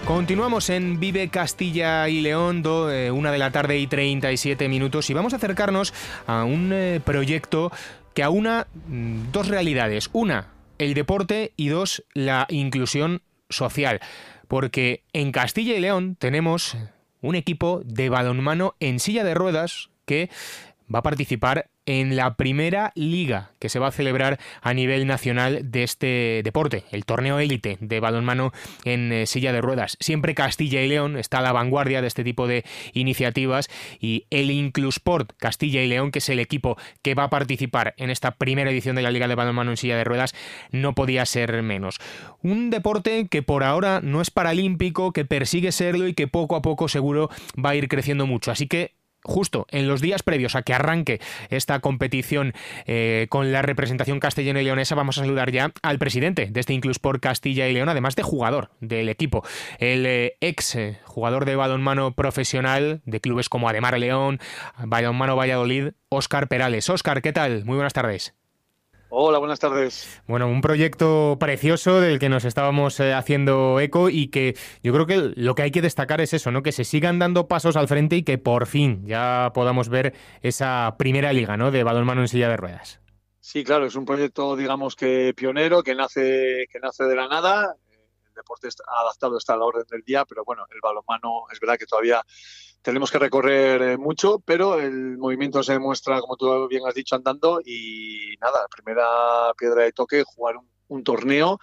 C: Continuamos en Vive Castilla y León, eh, una de la tarde y 37 minutos, y vamos a acercarnos a un eh, proyecto que aúna mm, dos realidades. Una, el deporte y dos, la inclusión social. Porque en Castilla y León tenemos un equipo de balonmano en silla de ruedas que va a participar en la primera liga que se va a celebrar a nivel nacional de este deporte, el torneo élite de balonmano en eh, silla de ruedas. Siempre Castilla y León está a la vanguardia de este tipo de iniciativas y el Inclusport Castilla y León, que es el equipo que va a participar en esta primera edición de la liga de balonmano en silla de ruedas, no podía ser menos. Un deporte que por ahora no es paralímpico, que persigue serlo y que poco a poco seguro va a ir creciendo mucho. Así que justo en los días previos a que arranque esta competición eh, con la representación castellana y leonesa, vamos a saludar ya al presidente de este Inclusport Castilla y León, además de jugador del equipo, el eh, ex eh, jugador de balonmano profesional de clubes como Ademar León, Balonmano Valladolid, Óscar Perales. Óscar, ¿qué tal? Muy buenas tardes.
J: Hola, buenas tardes.
C: Bueno, un proyecto precioso del que nos estábamos eh, haciendo eco y que yo creo que lo que hay que destacar es eso, ¿no? Que se sigan dando pasos al frente y que por fin ya podamos ver esa primera liga, ¿no? De balonmano en silla de ruedas.
J: Sí, claro, es un proyecto, digamos que pionero, que nace, que nace de la nada. El deporte está adaptado está a la orden del día, pero bueno, el balonmano es verdad que todavía tenemos que recorrer eh, mucho, pero el movimiento se demuestra, como tú bien has dicho, andando y nada, primera piedra de toque, jugar un, torneo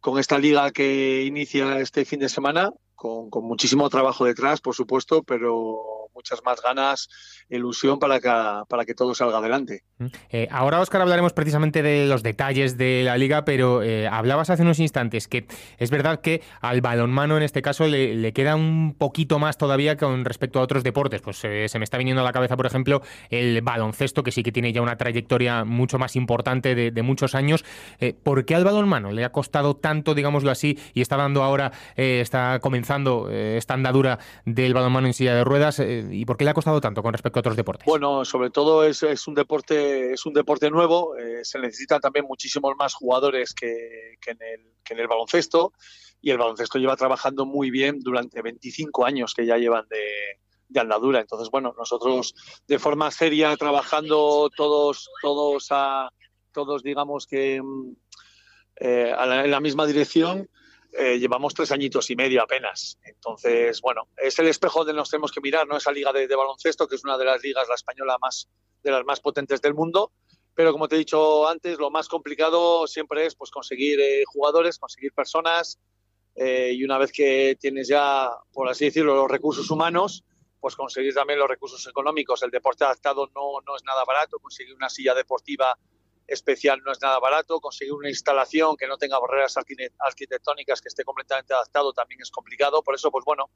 J: con esta liga que inicia este fin de semana, con, con muchísimo trabajo detrás, por supuesto, pero muchas más ganas, ilusión para que, para que todo salga adelante.
C: Mm. Eh, ahora, Óscar, hablaremos precisamente de los detalles de la liga, pero eh, hablabas hace unos instantes que es verdad que al balonmano en este caso le, queda un poquito más todavía con respecto a otros deportes. Pues eh, se me está viniendo a la cabeza, por ejemplo, el baloncesto, que sí que tiene ya una trayectoria mucho más importante de, muchos años. ¿Por qué al balonmano le ha costado tanto, digámoslo así, y está dando ahora, está comenzando esta andadura del balonmano en silla de ruedas? ¿Y por qué le ha costado tanto con respecto a otros deportes?
J: Bueno, sobre todo es, un deporte es un deporte nuevo. Eh, se necesitan también muchísimos más jugadores que, en el, que en el baloncesto. Y el baloncesto lleva trabajando muy bien durante 25 años que ya llevan de, de andadura. Entonces, bueno, nosotros de forma seria, trabajando todos, todos a, todos digamos que mm, eh, en la misma dirección, eh, llevamos tres añitos y medio apenas. Entonces, bueno, es el espejo donde nos tenemos que mirar, ¿no? Esa liga de, baloncesto, que es una de las ligas, la española, más de las más potentes del mundo. Pero como te he dicho antes, lo más complicado siempre es pues, conseguir eh, jugadores, conseguir personas. Eh, y una vez que tienes ya, por así decirlo, los recursos humanos, pues conseguir también los recursos económicos. El deporte adaptado no, no es nada barato. Conseguir una silla deportiva especial no es nada barato, conseguir una instalación que no tenga barreras arquitectónicas, que esté completamente adaptado también es complicado, por eso pues bueno,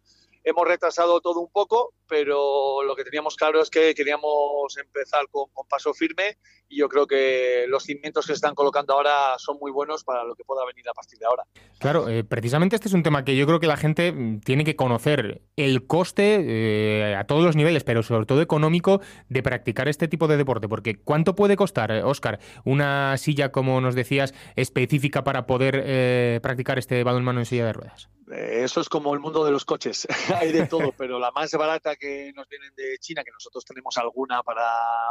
J: hemos retrasado todo un poco, pero lo que teníamos claro es que queríamos empezar con, paso firme y yo creo que los cimientos que se están colocando ahora son muy buenos para lo que pueda venir a partir de ahora.
C: Claro, eh, precisamente este es un tema que yo creo que la gente mm, tiene que conocer el coste eh, a todos los niveles, pero sobre todo económico de practicar este tipo de deporte, porque ¿cuánto puede costar, Oscar, una silla, como nos decías, específica para poder eh, practicar este balonmano en silla de ruedas?
J: Eh, eso es como el mundo de los coches, <laughs> hay de todo, pero la más barata que nos vienen de China, que nosotros tenemos alguna para,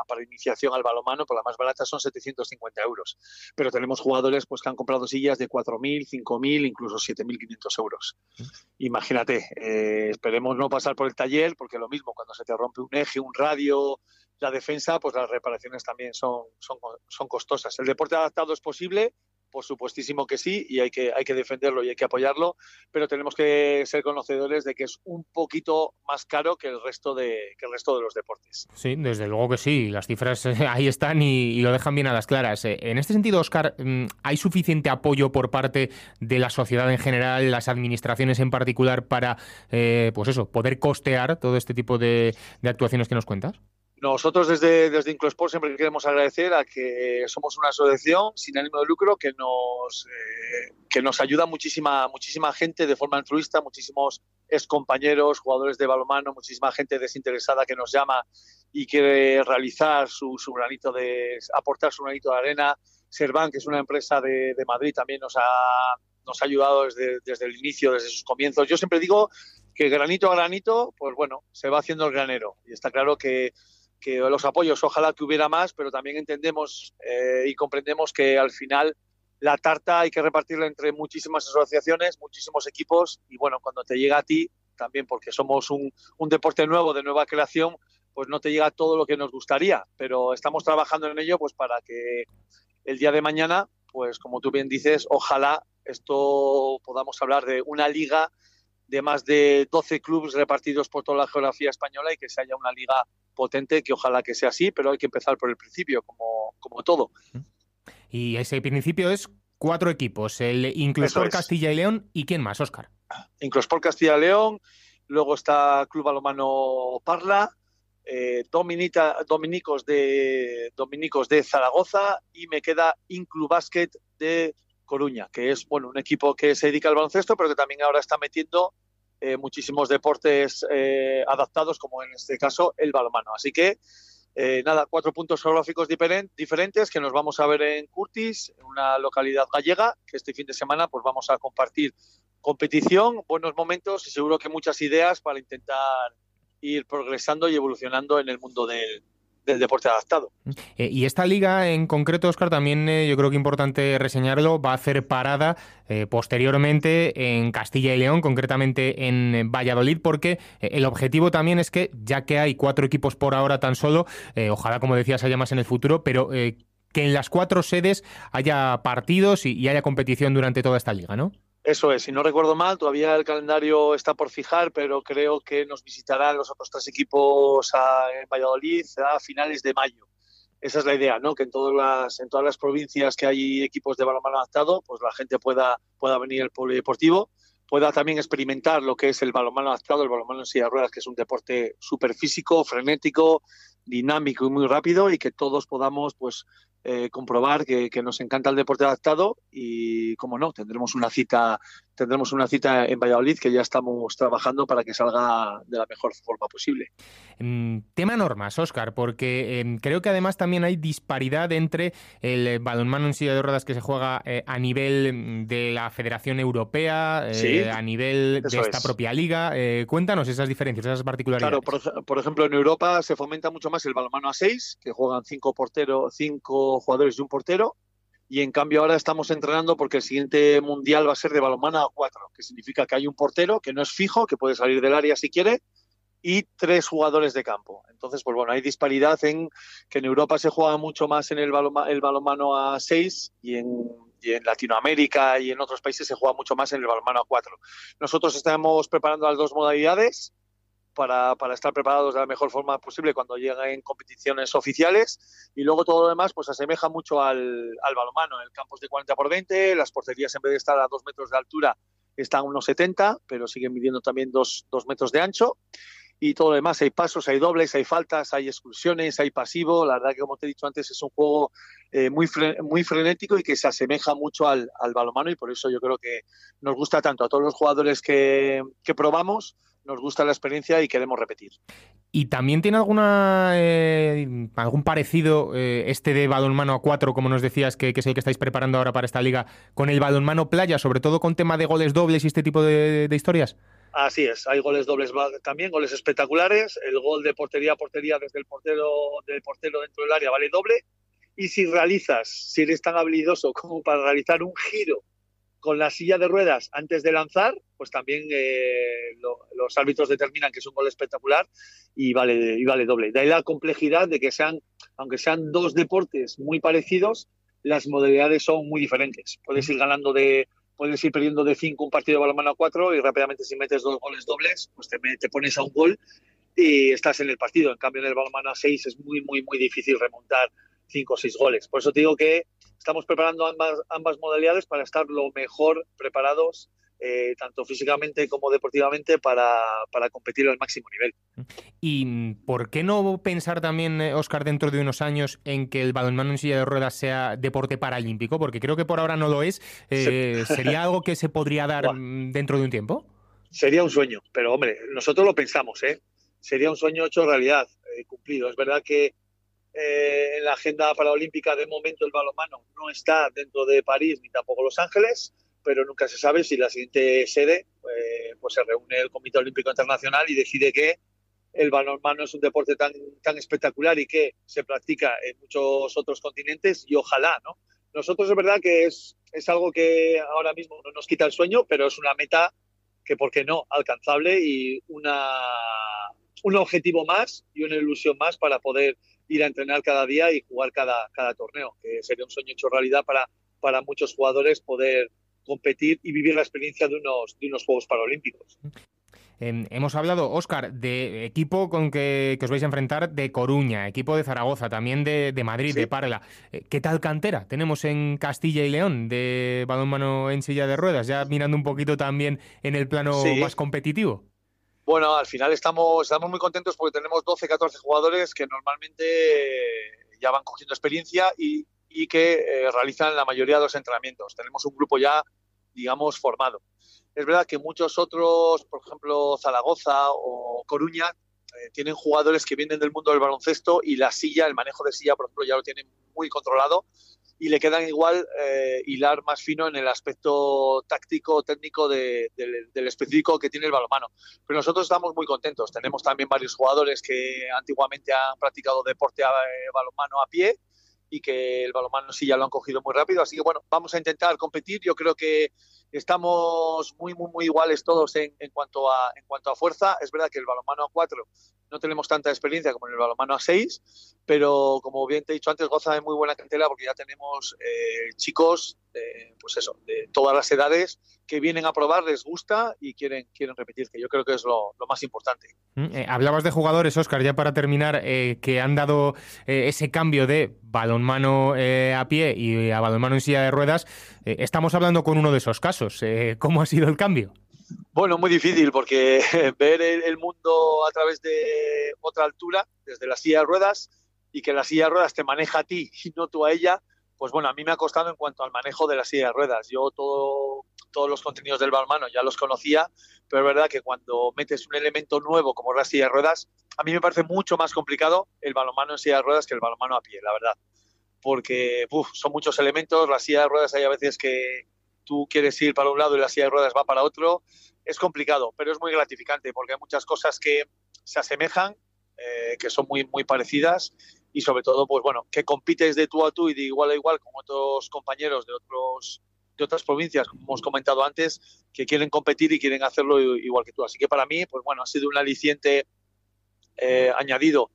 J: para iniciación al balonmano, pues la más barata son 750 euros. Pero tenemos jugadores pues, que han comprado sillas de 4.000, 5.000, incluso 7.500 euros. Mm. Imagínate, eh, esperemos no pasar por el taller, porque lo mismo, cuando se te rompe un eje, un radio, la defensa, pues las reparaciones también son, son, son costosas. El deporte adaptado es posible, por supuestísimo que sí, y hay que, hay que defenderlo y hay que apoyarlo, pero tenemos que ser conocedores de que es un poquito más caro que el resto de, que el resto de los deportes.
C: Sí, desde luego que sí, las cifras eh, ahí están y, lo dejan bien a las claras. Eh, en este sentido, Oscar, mm, ¿hay suficiente apoyo por parte de la sociedad en general, las administraciones en particular, para eh, pues eso, poder costear todo este tipo de actuaciones que nos cuentas?
J: Nosotros desde, desde Inclosport siempre queremos agradecer a que somos una asociación sin ánimo de lucro que nos, eh, que nos ayuda muchísima, muchísima gente de forma altruista, muchísimos ex compañeros, jugadores de balonmano, muchísima gente desinteresada que nos llama y quiere realizar su, su granito de, aportar su granito de arena. Servan, que es una empresa de, de Madrid, también nos ha, nos ha ayudado desde, desde el inicio, desde sus comienzos. Yo siempre digo que granito a granito, pues bueno, se va haciendo el granero. Y está claro que que los apoyos ojalá que hubiera más, pero también entendemos eh, y comprendemos que al final la tarta hay que repartirla entre muchísimas asociaciones, muchísimos equipos y bueno, cuando te llega a ti, también porque somos un, un deporte nuevo, de nueva creación, pues no te llega todo lo que nos gustaría, pero estamos trabajando en ello pues para que el día de mañana, pues como tú bien dices, ojalá esto podamos hablar de una liga de más de 12 clubes repartidos por toda la geografía española y que se haya una liga potente, que ojalá que sea así, pero hay que empezar por el principio, como, como todo.
C: Y ese principio es cuatro equipos, el Inclusport Castilla y León y quién más, Óscar.
J: Inclusport Castilla y León, luego está Club Balomano Parla, eh, Dominicos, de, Dominicos de Zaragoza y me queda Inclubasket de Coruña, que es bueno un equipo que se dedica al baloncesto, pero que también ahora está metiendo eh, muchísimos deportes eh, adaptados, como en este caso el balonmano. Así que, eh, nada, cuatro puntos geográficos diferentes que nos vamos a ver en Curtis, una localidad gallega, que este fin de semana pues vamos a compartir competición, buenos momentos y seguro que muchas ideas para intentar ir progresando y evolucionando en el mundo del, deporte adaptado.
C: Eh, y esta liga en concreto, Oscar, también eh, yo creo que importante reseñarlo, va a hacer parada eh, posteriormente en Castilla y León, concretamente en Valladolid, porque el objetivo también es que, ya que hay cuatro equipos por ahora tan solo, ojalá, como decías, haya más en el futuro, pero que en las cuatro sedes haya partidos y, haya competición durante toda esta liga, ¿no?
J: Eso es, si no recuerdo mal, todavía el calendario está por fijar, pero creo que nos visitarán los otros tres equipos en Valladolid a finales de mayo. Esa es la idea, ¿no? Que en todas las, en todas las provincias que hay equipos de balonmano adaptado, pues la gente pueda, pueda venir al polideportivo, pueda también experimentar lo que es el balonmano adaptado, el balonmano en silla de ruedas, que es un deporte súper físico, frenético, dinámico y muy rápido, y que todos podamos, pues, eh, comprobar que, nos encanta el deporte adaptado y, como no, tendremos una cita tendremos una cita en Valladolid que ya estamos trabajando para que salga de la mejor forma posible.
C: Mm, tema normas, Oscar, porque em, creo que además también hay disparidad entre el balonmano en silla de ruedas que se juega eh, a nivel mm, de la Federación Europea, eh, a nivel de esta propia liga. cuéntanos esas diferencias, esas particularidades.
J: Claro, por, por, ejemplo, en Europa se fomenta mucho más el balonmano a seis, que juegan cinco porteros, cinco jugadores y un portero. Y en cambio ahora estamos entrenando porque el siguiente mundial va a ser de balonmano a cuatro, que significa que hay un portero que no es fijo, que puede salir del área si quiere, y tres jugadores de campo. Entonces, pues bueno, hay disparidad en que en Europa se juega mucho más en el, el balonmano a seis y en, y en Latinoamérica y en otros países se juega mucho más en el balonmano a cuatro. Nosotros estamos preparando las dos modalidades para, estar preparados de la mejor forma posible cuando lleguen competiciones oficiales. Y luego todo lo demás pues asemeja mucho al, al balonmano. El campo es de 40 por 20, las porterías en vez de estar a 2 metros de altura están a unos 70, pero siguen midiendo también 2 metros de ancho. Y todo lo demás, hay pasos, hay dobles, hay faltas, hay exclusiones, hay pasivo. La verdad que, como te he dicho antes, es un juego eh, muy, muy frenético y que se asemeja mucho al, al balonmano y por eso yo creo que nos gusta tanto a todos los jugadores que probamos nos gusta la experiencia y queremos repetir.
C: ¿Y también tiene alguna eh, algún parecido eh, este de balonmano a cuatro, como nos decías, que, es el que estáis preparando ahora para esta liga, con el balonmano playa, sobre todo con tema de goles dobles y este tipo de, historias?
J: Así es, hay goles dobles también, goles espectaculares. El gol de portería a portería desde el portero, del portero dentro del área vale doble. Y si realizas, si eres tan habilidoso como para realizar un giro con la silla de ruedas antes de lanzar, pues también eh, los árbitros determinan que es un gol espectacular y vale, y vale doble. De ahí la complejidad de que sean, aunque sean dos deportes muy parecidos, las modalidades son muy diferentes. Puedes ir ganando de, puedes ir perdiendo de 5 un partido de balonmano a 4 y rápidamente si metes dos goles dobles, pues te, te pones a un gol y estás en el partido. En cambio, en el balonmano a 6 es muy, muy, muy difícil remontar cinco o seis goles. Por eso te digo que estamos preparando ambas, ambas modalidades para estar lo mejor preparados, eh, tanto físicamente como deportivamente, para, para, competir al máximo nivel.
C: ¿Y por qué no pensar también, Oscar, eh, dentro de unos años en que el balonmano en silla de ruedas sea deporte paralímpico? Porque creo que por ahora no lo es. Eh, <laughs> ¿Sería algo que se podría dar dentro de un tiempo?
J: Sería un sueño, pero hombre, nosotros lo pensamos, ¿eh? Sería un sueño hecho realidad, cumplido. Es verdad que eh, en la agenda paraolímpica de momento el balonmano no está dentro de París ni tampoco Los Ángeles, pero nunca se sabe si la siguiente sede eh, pues se reúne el Comité Olímpico Internacional y decide que el balonmano es un deporte tan, tan espectacular y que se practica en muchos otros continentes y ojalá, ¿no? Nosotros es verdad que es, es algo que ahora mismo no nos quita el sueño, pero es una meta que, ¿por qué no?, alcanzable y una, un objetivo más y una ilusión más para poder ir a entrenar cada día y jugar cada, cada torneo, que sería un sueño hecho realidad para, para muchos jugadores poder competir y vivir la experiencia de unos, de unos Juegos Paralímpicos.
C: hemos hablado, Óscar, de equipo con que, os vais a enfrentar de Coruña, equipo de Zaragoza, también de, Madrid, de Parla. Eh, ¿Qué tal cantera tenemos en Castilla y León de balonmano en silla de ruedas? Ya mirando un poquito también en el plano más competitivo.
J: Bueno, al final estamos, estamos muy contentos porque tenemos 12, 14 jugadores que normalmente ya van cogiendo experiencia y, que eh, realizan la mayoría de los entrenamientos. Tenemos un grupo ya, digamos, formado. Es verdad que muchos otros, por ejemplo, Zaragoza o Coruña, eh, tienen jugadores que vienen del mundo del baloncesto y la silla, el manejo de silla, por ejemplo, ya lo tienen muy controlado y le quedan igual eh, hilar más fino en el aspecto táctico, técnico del específico que tiene el balonmano. Pero nosotros estamos muy contentos. Tenemos también varios jugadores que antiguamente han practicado deporte a, eh, balonmano a pie y que el balonmano sí ya lo han cogido muy rápido. Así que bueno, vamos a intentar competir. Yo creo que estamos muy, muy, muy iguales todos en, en, cuanto, a, en cuanto a fuerza. Es verdad que el balonmano a cuatro no tenemos tanta experiencia como en el balonmano a 6, pero como bien te he dicho antes, goza de muy buena cantera porque ya tenemos eh, chicos, pues eso, de todas las edades que vienen a probar, les gusta y quieren, quieren repetir, que yo creo que es lo, más importante.
C: Mm, eh, hablabas de jugadores, Oscar, ya para terminar, eh, que han dado ese cambio de balonmano a pie y a balonmano en silla de ruedas. estamos hablando con uno de esos casos. ¿Cómo ha sido el cambio?
J: Bueno, muy difícil porque <laughs> ver el, mundo a través de otra altura, desde la silla de ruedas, y que la silla de ruedas te maneja a ti y no tú a ella, pues bueno, a mí me ha costado en cuanto al manejo de la silla de ruedas. Yo todo, todos los contenidos del balmano ya los conocía, pero es verdad que cuando metes un elemento nuevo como la silla de ruedas, a mí me parece mucho más complicado el balonmano en silla de ruedas que el balonmano a pie, la verdad. Porque son muchos elementos, la silla de ruedas hay a veces que, tú quieres ir para un lado y la silla de ruedas va para otro, es complicado, pero es muy gratificante porque hay muchas cosas que se asemejan, eh, que son muy, muy parecidas y sobre todo, pues bueno, que compites de tú a tú y de igual a igual con otros compañeros de otros de otras provincias, como hemos comentado antes, que quieren competir y quieren hacerlo igual que tú. Así que para mí, pues bueno, ha sido un aliciente eh, añadido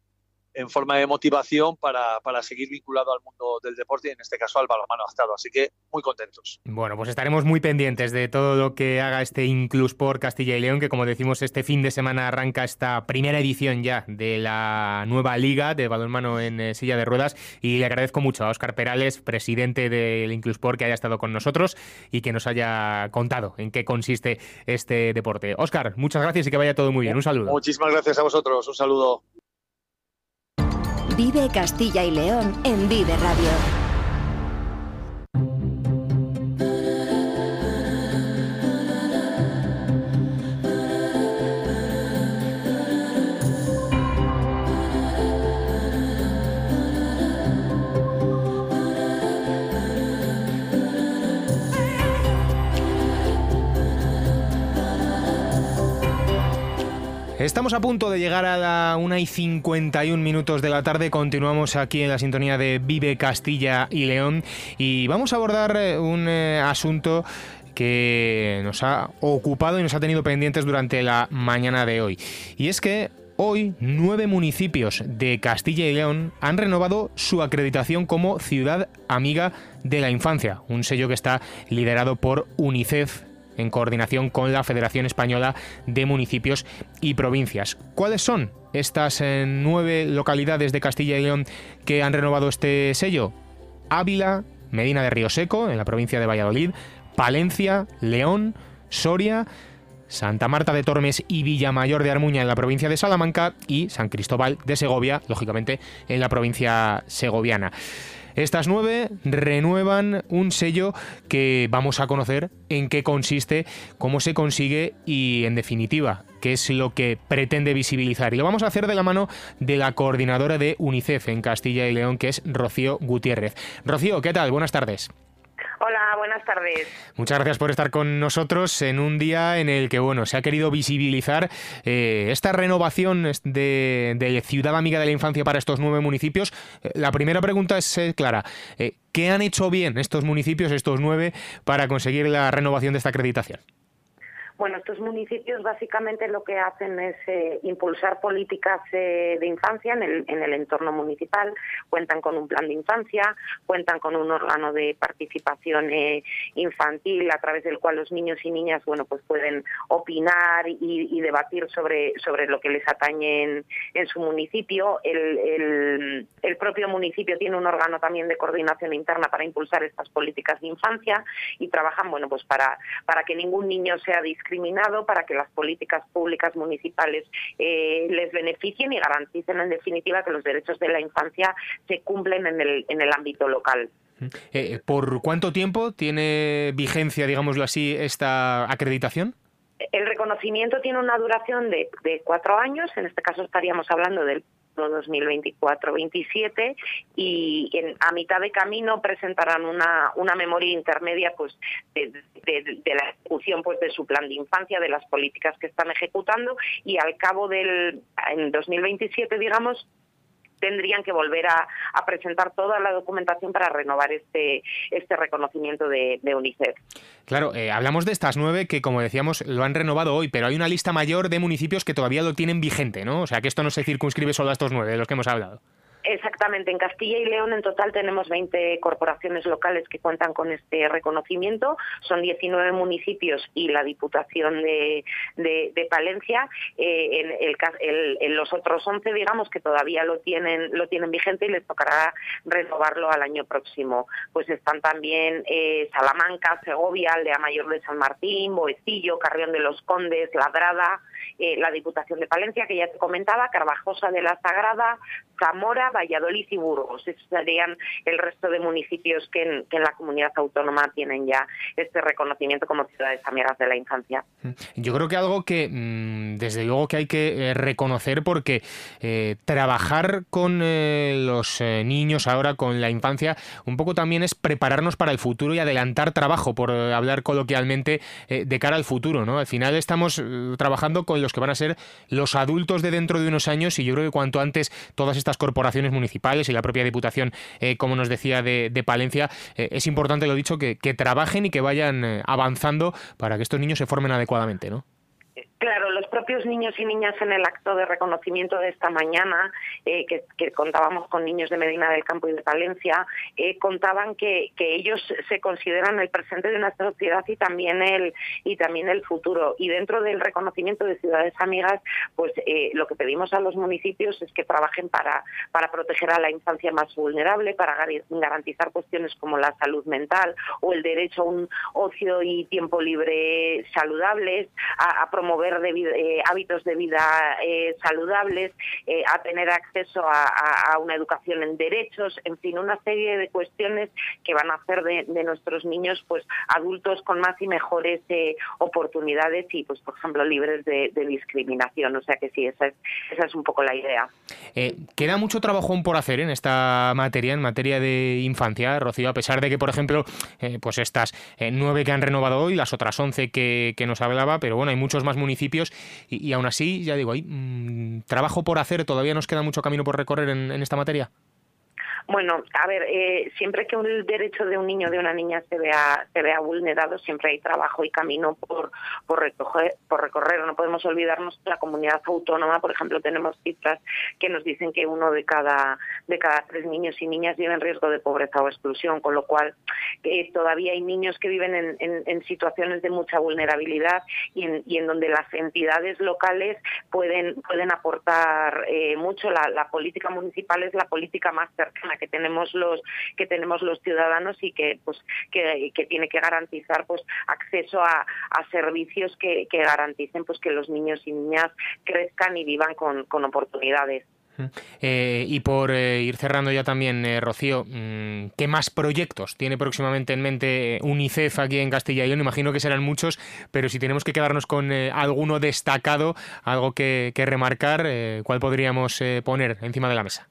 J: en forma de motivación para, para, seguir vinculado al mundo del deporte y en este caso al balonmano adaptado. Así que muy contentos.
C: Bueno, pues estaremos muy pendientes de todo lo que haga este Inclus por Castilla y León, que como decimos este fin de semana arranca esta primera edición ya de la nueva liga de balonmano en eh, silla de ruedas y le agradezco mucho a Óscar Perales, presidente del Inclus por, que haya estado con nosotros y que nos haya contado en qué consiste este deporte. Óscar, muchas gracias y que vaya todo muy bien. Un saludo.
J: Muchísimas gracias a vosotros. Un saludo.
B: Vive Castilla y León en Vive Radio.
C: Estamos a punto de llegar a la 1 y 51 minutos de la tarde. Continuamos aquí en la sintonía de Vive Castilla y León y vamos a abordar eh, un eh, asunto que nos ha ocupado y nos ha tenido pendientes durante la mañana de hoy. Y es que Hoy, nueve municipios de Castilla y León han renovado su acreditación como ciudad amiga de la infancia, un sello que está liderado por UNICEF en coordinación con la Federación Española de Municipios y Provincias. ¿Cuáles son estas eh, nueve localidades de Castilla y León que han renovado este sello? Ávila, Medina de Río Seco, en la provincia de Valladolid, Palencia, León, Soria, Santa Marta de Tormes y Villamayor de Armuña en la provincia de Salamanca y San Cristóbal de Segovia, lógicamente, en la provincia segoviana. Estas nueve renuevan un sello que vamos a conocer en qué consiste, cómo se consigue y, en definitiva, qué es lo que pretende visibilizar. Y lo vamos a hacer de la mano de la coordinadora de UNICEF en Castilla y León, que es Rocío Gutiérrez. Rocío, ¿qué tal? Buenas tardes.
K: Hola, buenas tardes.
C: Muchas gracias por estar con nosotros en un día en el que bueno se ha querido visibilizar eh, esta renovación de, Ciudad Amiga de la Infancia para estos nueve municipios. Eh, la primera pregunta es eh, clara. ¿Qué han hecho bien estos municipios, estos nueve, para conseguir la renovación de esta acreditación?
K: Bueno, estos municipios básicamente lo que hacen es eh, impulsar políticas eh, de infancia en el, en el entorno municipal, cuentan con un plan de infancia, cuentan con un órgano de participación eh, infantil a través del cual los niños y niñas bueno, pues pueden opinar y, debatir sobre, sobre lo que les atañe en, su municipio. El, el propio municipio tiene un órgano también de coordinación interna para impulsar estas políticas de infancia y trabajan bueno, pues para, para que ningún niño sea discriminado discriminado para que las políticas públicas municipales eh, les beneficien y garanticen en definitiva que los derechos de la infancia se cumplen en el, en el ámbito local.
C: Eh, ¿Por cuánto tiempo tiene vigencia, digámoslo así, esta acreditación?
K: El reconocimiento tiene una duración de, de cuatro años, en este caso estaríamos hablando del 2024-27 y en, a mitad de camino presentarán una, una memoria intermedia pues de, la ejecución pues de su plan de infancia, de las políticas que están ejecutando y al cabo del en 2027 digamos tendrían que volver a, presentar toda la documentación para renovar este, este reconocimiento de, UNICEF.
C: Claro, eh, hablamos de estas nueve que, como decíamos, lo han renovado hoy, pero hay una lista mayor de municipios que todavía lo tienen vigente, ¿no? O sea, que esto no se circunscribe solo a estos nueve de los que hemos hablado.
K: Exactamente, en Castilla y León en total tenemos 20 corporaciones locales que cuentan con este reconocimiento, son 19 municipios y la Diputación de, Palencia, eh, en, los otros 11 digamos que todavía lo tienen, lo tienen vigente y les tocará renovarlo al año próximo. Pues están también eh, Salamanca, Segovia, Aldea Mayor de San Martín, Boecillo, Carrión de los Condes, Ladrada, eh, la Diputación de Palencia, que ya te comentaba, Carvajosa de la Sagrada, Zamora, Valladolid y Burgos. Esos serían el resto de municipios que en, la comunidad autónoma tienen ya este reconocimiento como ciudades amigas de la infancia.
C: Yo creo que algo que mm, desde luego que hay que eh, reconocer porque eh, trabajar con los niños ahora, con la infancia, un poco también es prepararnos para el futuro y adelantar trabajo, por hablar coloquialmente, de cara al futuro. ¿no? Al final estamos trabajando con los que van a ser los adultos de dentro de unos años y yo creo que cuanto antes todas estas corporaciones municipales y la propia Diputación, eh, como nos decía, de, Palencia, eh, es importante, lo dicho, que, que trabajen y que vayan eh, avanzando para que estos niños se formen adecuadamente, ¿no?
K: Claro, los propios niños y niñas en el acto de reconocimiento de esta mañana, eh, que, contábamos con niños de Medina del Campo y de Palencia, eh, contaban que, ellos se consideran el presente de una sociedad y también el y también el futuro. Y dentro del reconocimiento de ciudades amigas, pues eh, lo que pedimos a los municipios es que trabajen para para proteger a la infancia más vulnerable, para garantizar cuestiones como la salud mental o el derecho a un ocio y tiempo libre saludables, a promover de eh, hábitos de vida eh, saludables, eh, a tener acceso a, una educación en derechos, en fin, una serie de cuestiones que van a hacer de, nuestros niños pues adultos con más y mejores oportunidades y pues por ejemplo libres de, discriminación. O sea que sí, esa es, esa es un poco la idea.
C: queda mucho trabajo por hacer en esta materia, en materia de infancia, Rocío, a pesar de que, por ejemplo, pues estas nueve que han renovado hoy, las otras once que, que nos hablaba, pero bueno, hay muchos más municipios y, aún así, ya digo, hay mm, trabajo por hacer, todavía nos queda mucho camino por recorrer en esta materia.
K: Bueno, a ver, eh, siempre que el derecho de un niño o de una niña se vea, se vea vulnerado, siempre hay trabajo y camino por, por, recoger, por recorrer. No podemos olvidarnos que la comunidad autónoma, por ejemplo, tenemos cifras que nos dicen que uno de cada, de cada tres niños y niñas vive en riesgo de pobreza o exclusión, con lo cual eh, todavía hay niños que viven en, en, situaciones de mucha vulnerabilidad y en, y en, donde las entidades locales pueden, pueden aportar eh, mucho. La política municipal es la política más cercana que tenemos los que tenemos los ciudadanos y que pues que, tiene que garantizar pues acceso a, servicios que, garanticen pues que los niños y niñas crezcan y vivan con, oportunidades.
C: Eh, y por eh, ir cerrando ya también, eh, Rocío, mm, ¿qué más proyectos tiene próximamente en mente UNICEF aquí en Castilla y León? Imagino que serán muchos, pero si tenemos que quedarnos con alguno destacado, algo que remarcar, ¿cuál podríamos poner encima de la mesa?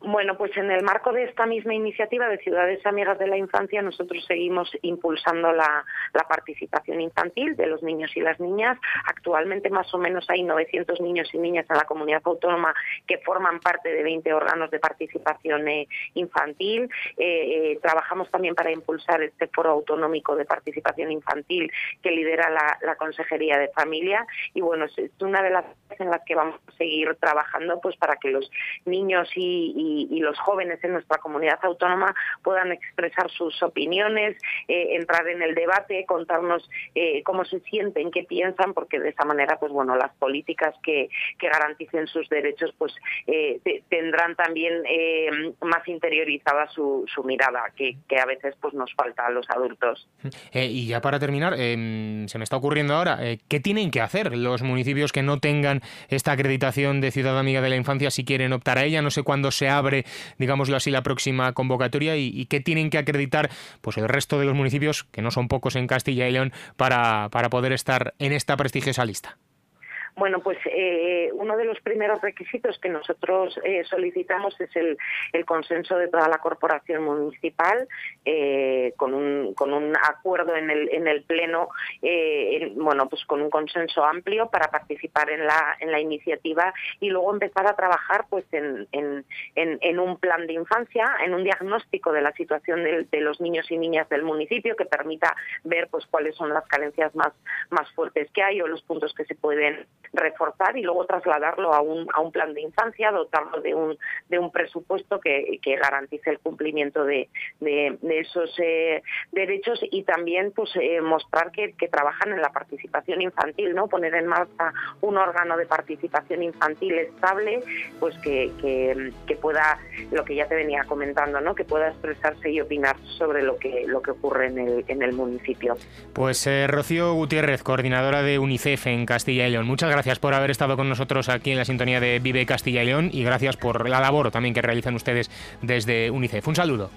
K: Bueno, pues en el marco de esta misma iniciativa de Ciudades Amigas de la Infancia, nosotros seguimos impulsando la, participación infantil de los niños y las niñas. Actualmente más o menos hay 900 niños y niñas en la comunidad autónoma que forman parte de 20 órganos de participación eh, infantil. Eh, eh, trabajamos también para impulsar este foro autonómico de participación infantil que lidera la, Consejería de Familia. Y bueno, es una de las en las que vamos a seguir trabajando pues para que los niños y y, los jóvenes en nuestra comunidad autónoma puedan expresar sus opiniones, eh, entrar en el debate, contarnos eh, cómo se sienten, qué piensan, porque de esa manera, pues bueno, las políticas que, garanticen sus derechos, pues eh, tendrán también más interiorizada su, mirada, que, a veces pues nos falta a los adultos.
C: y ya para terminar, se me está ocurriendo ahora, ¿qué tienen que hacer los municipios que no tengan esta acreditación de ciudad amiga de la infancia si quieren optar a ella? No sé cuándo se abre, digámoslo así, la próxima convocatoria y, qué tienen que acreditar pues el resto de los municipios, que no son pocos en Castilla y León, para, para poder estar en esta prestigiosa lista.
K: Bueno, pues eh, uno de los primeros requisitos que nosotros eh, solicitamos es el, consenso de toda la corporación municipal eh, con, un, con un acuerdo en el, en el pleno, bueno, pues con un consenso amplio para participar en la, en la iniciativa y luego empezar a trabajar pues en, en, en, un plan de infancia, en un diagnóstico de la situación de, de, los niños y niñas del municipio que permita ver pues cuáles son las carencias más fuertes que hay o los puntos que se pueden reforzar y luego trasladarlo a un, a un plan de infancia, dotarlo de un, de un presupuesto que, que garantice el cumplimiento de, de, esos eh, derechos y también pues eh, mostrar que, que, trabajan en la participación infantil, ¿no? Poner en marcha un órgano de participación infantil estable, pues que, que, pueda, lo que ya te venía comentando, ¿no? Que pueda expresarse y opinar sobre lo que, lo que ocurre en el, en el municipio.
C: Pues eh, Rocío Gutiérrez, coordinadora de UNICEF en Castilla y León, muchas gracias por haber estado con nosotros aquí en la sintonía de Vive Castilla y León y gracias por la labor también que realizan ustedes desde UNICEF. Un saludo.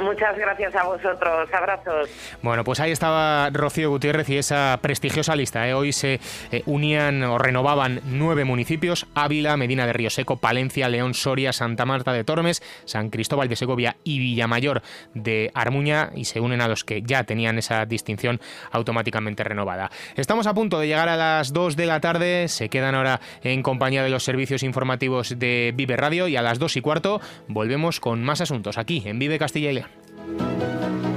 K: Muchas gracias a vosotros. Abrazos.
C: Bueno, pues ahí estaba Rocío Gutiérrez y esa prestigiosa lista. ¿eh? Hoy se eh, unían o renovaban nueve municipios: Ávila, Medina de Río Seco, Palencia, León, Soria, Santa Marta de Tormes, San Cristóbal de Segovia y Villamayor de Armuña y se unen a los que ya tenían esa distinción automáticamente renovada. Estamos a punto de llegar a las 2 de la tarde. Se quedan ahora en compañía de los servicios informativos de Vive Radio y a las 2 y cuarto volvemos con más asuntos aquí en Vive Castilla y León. Música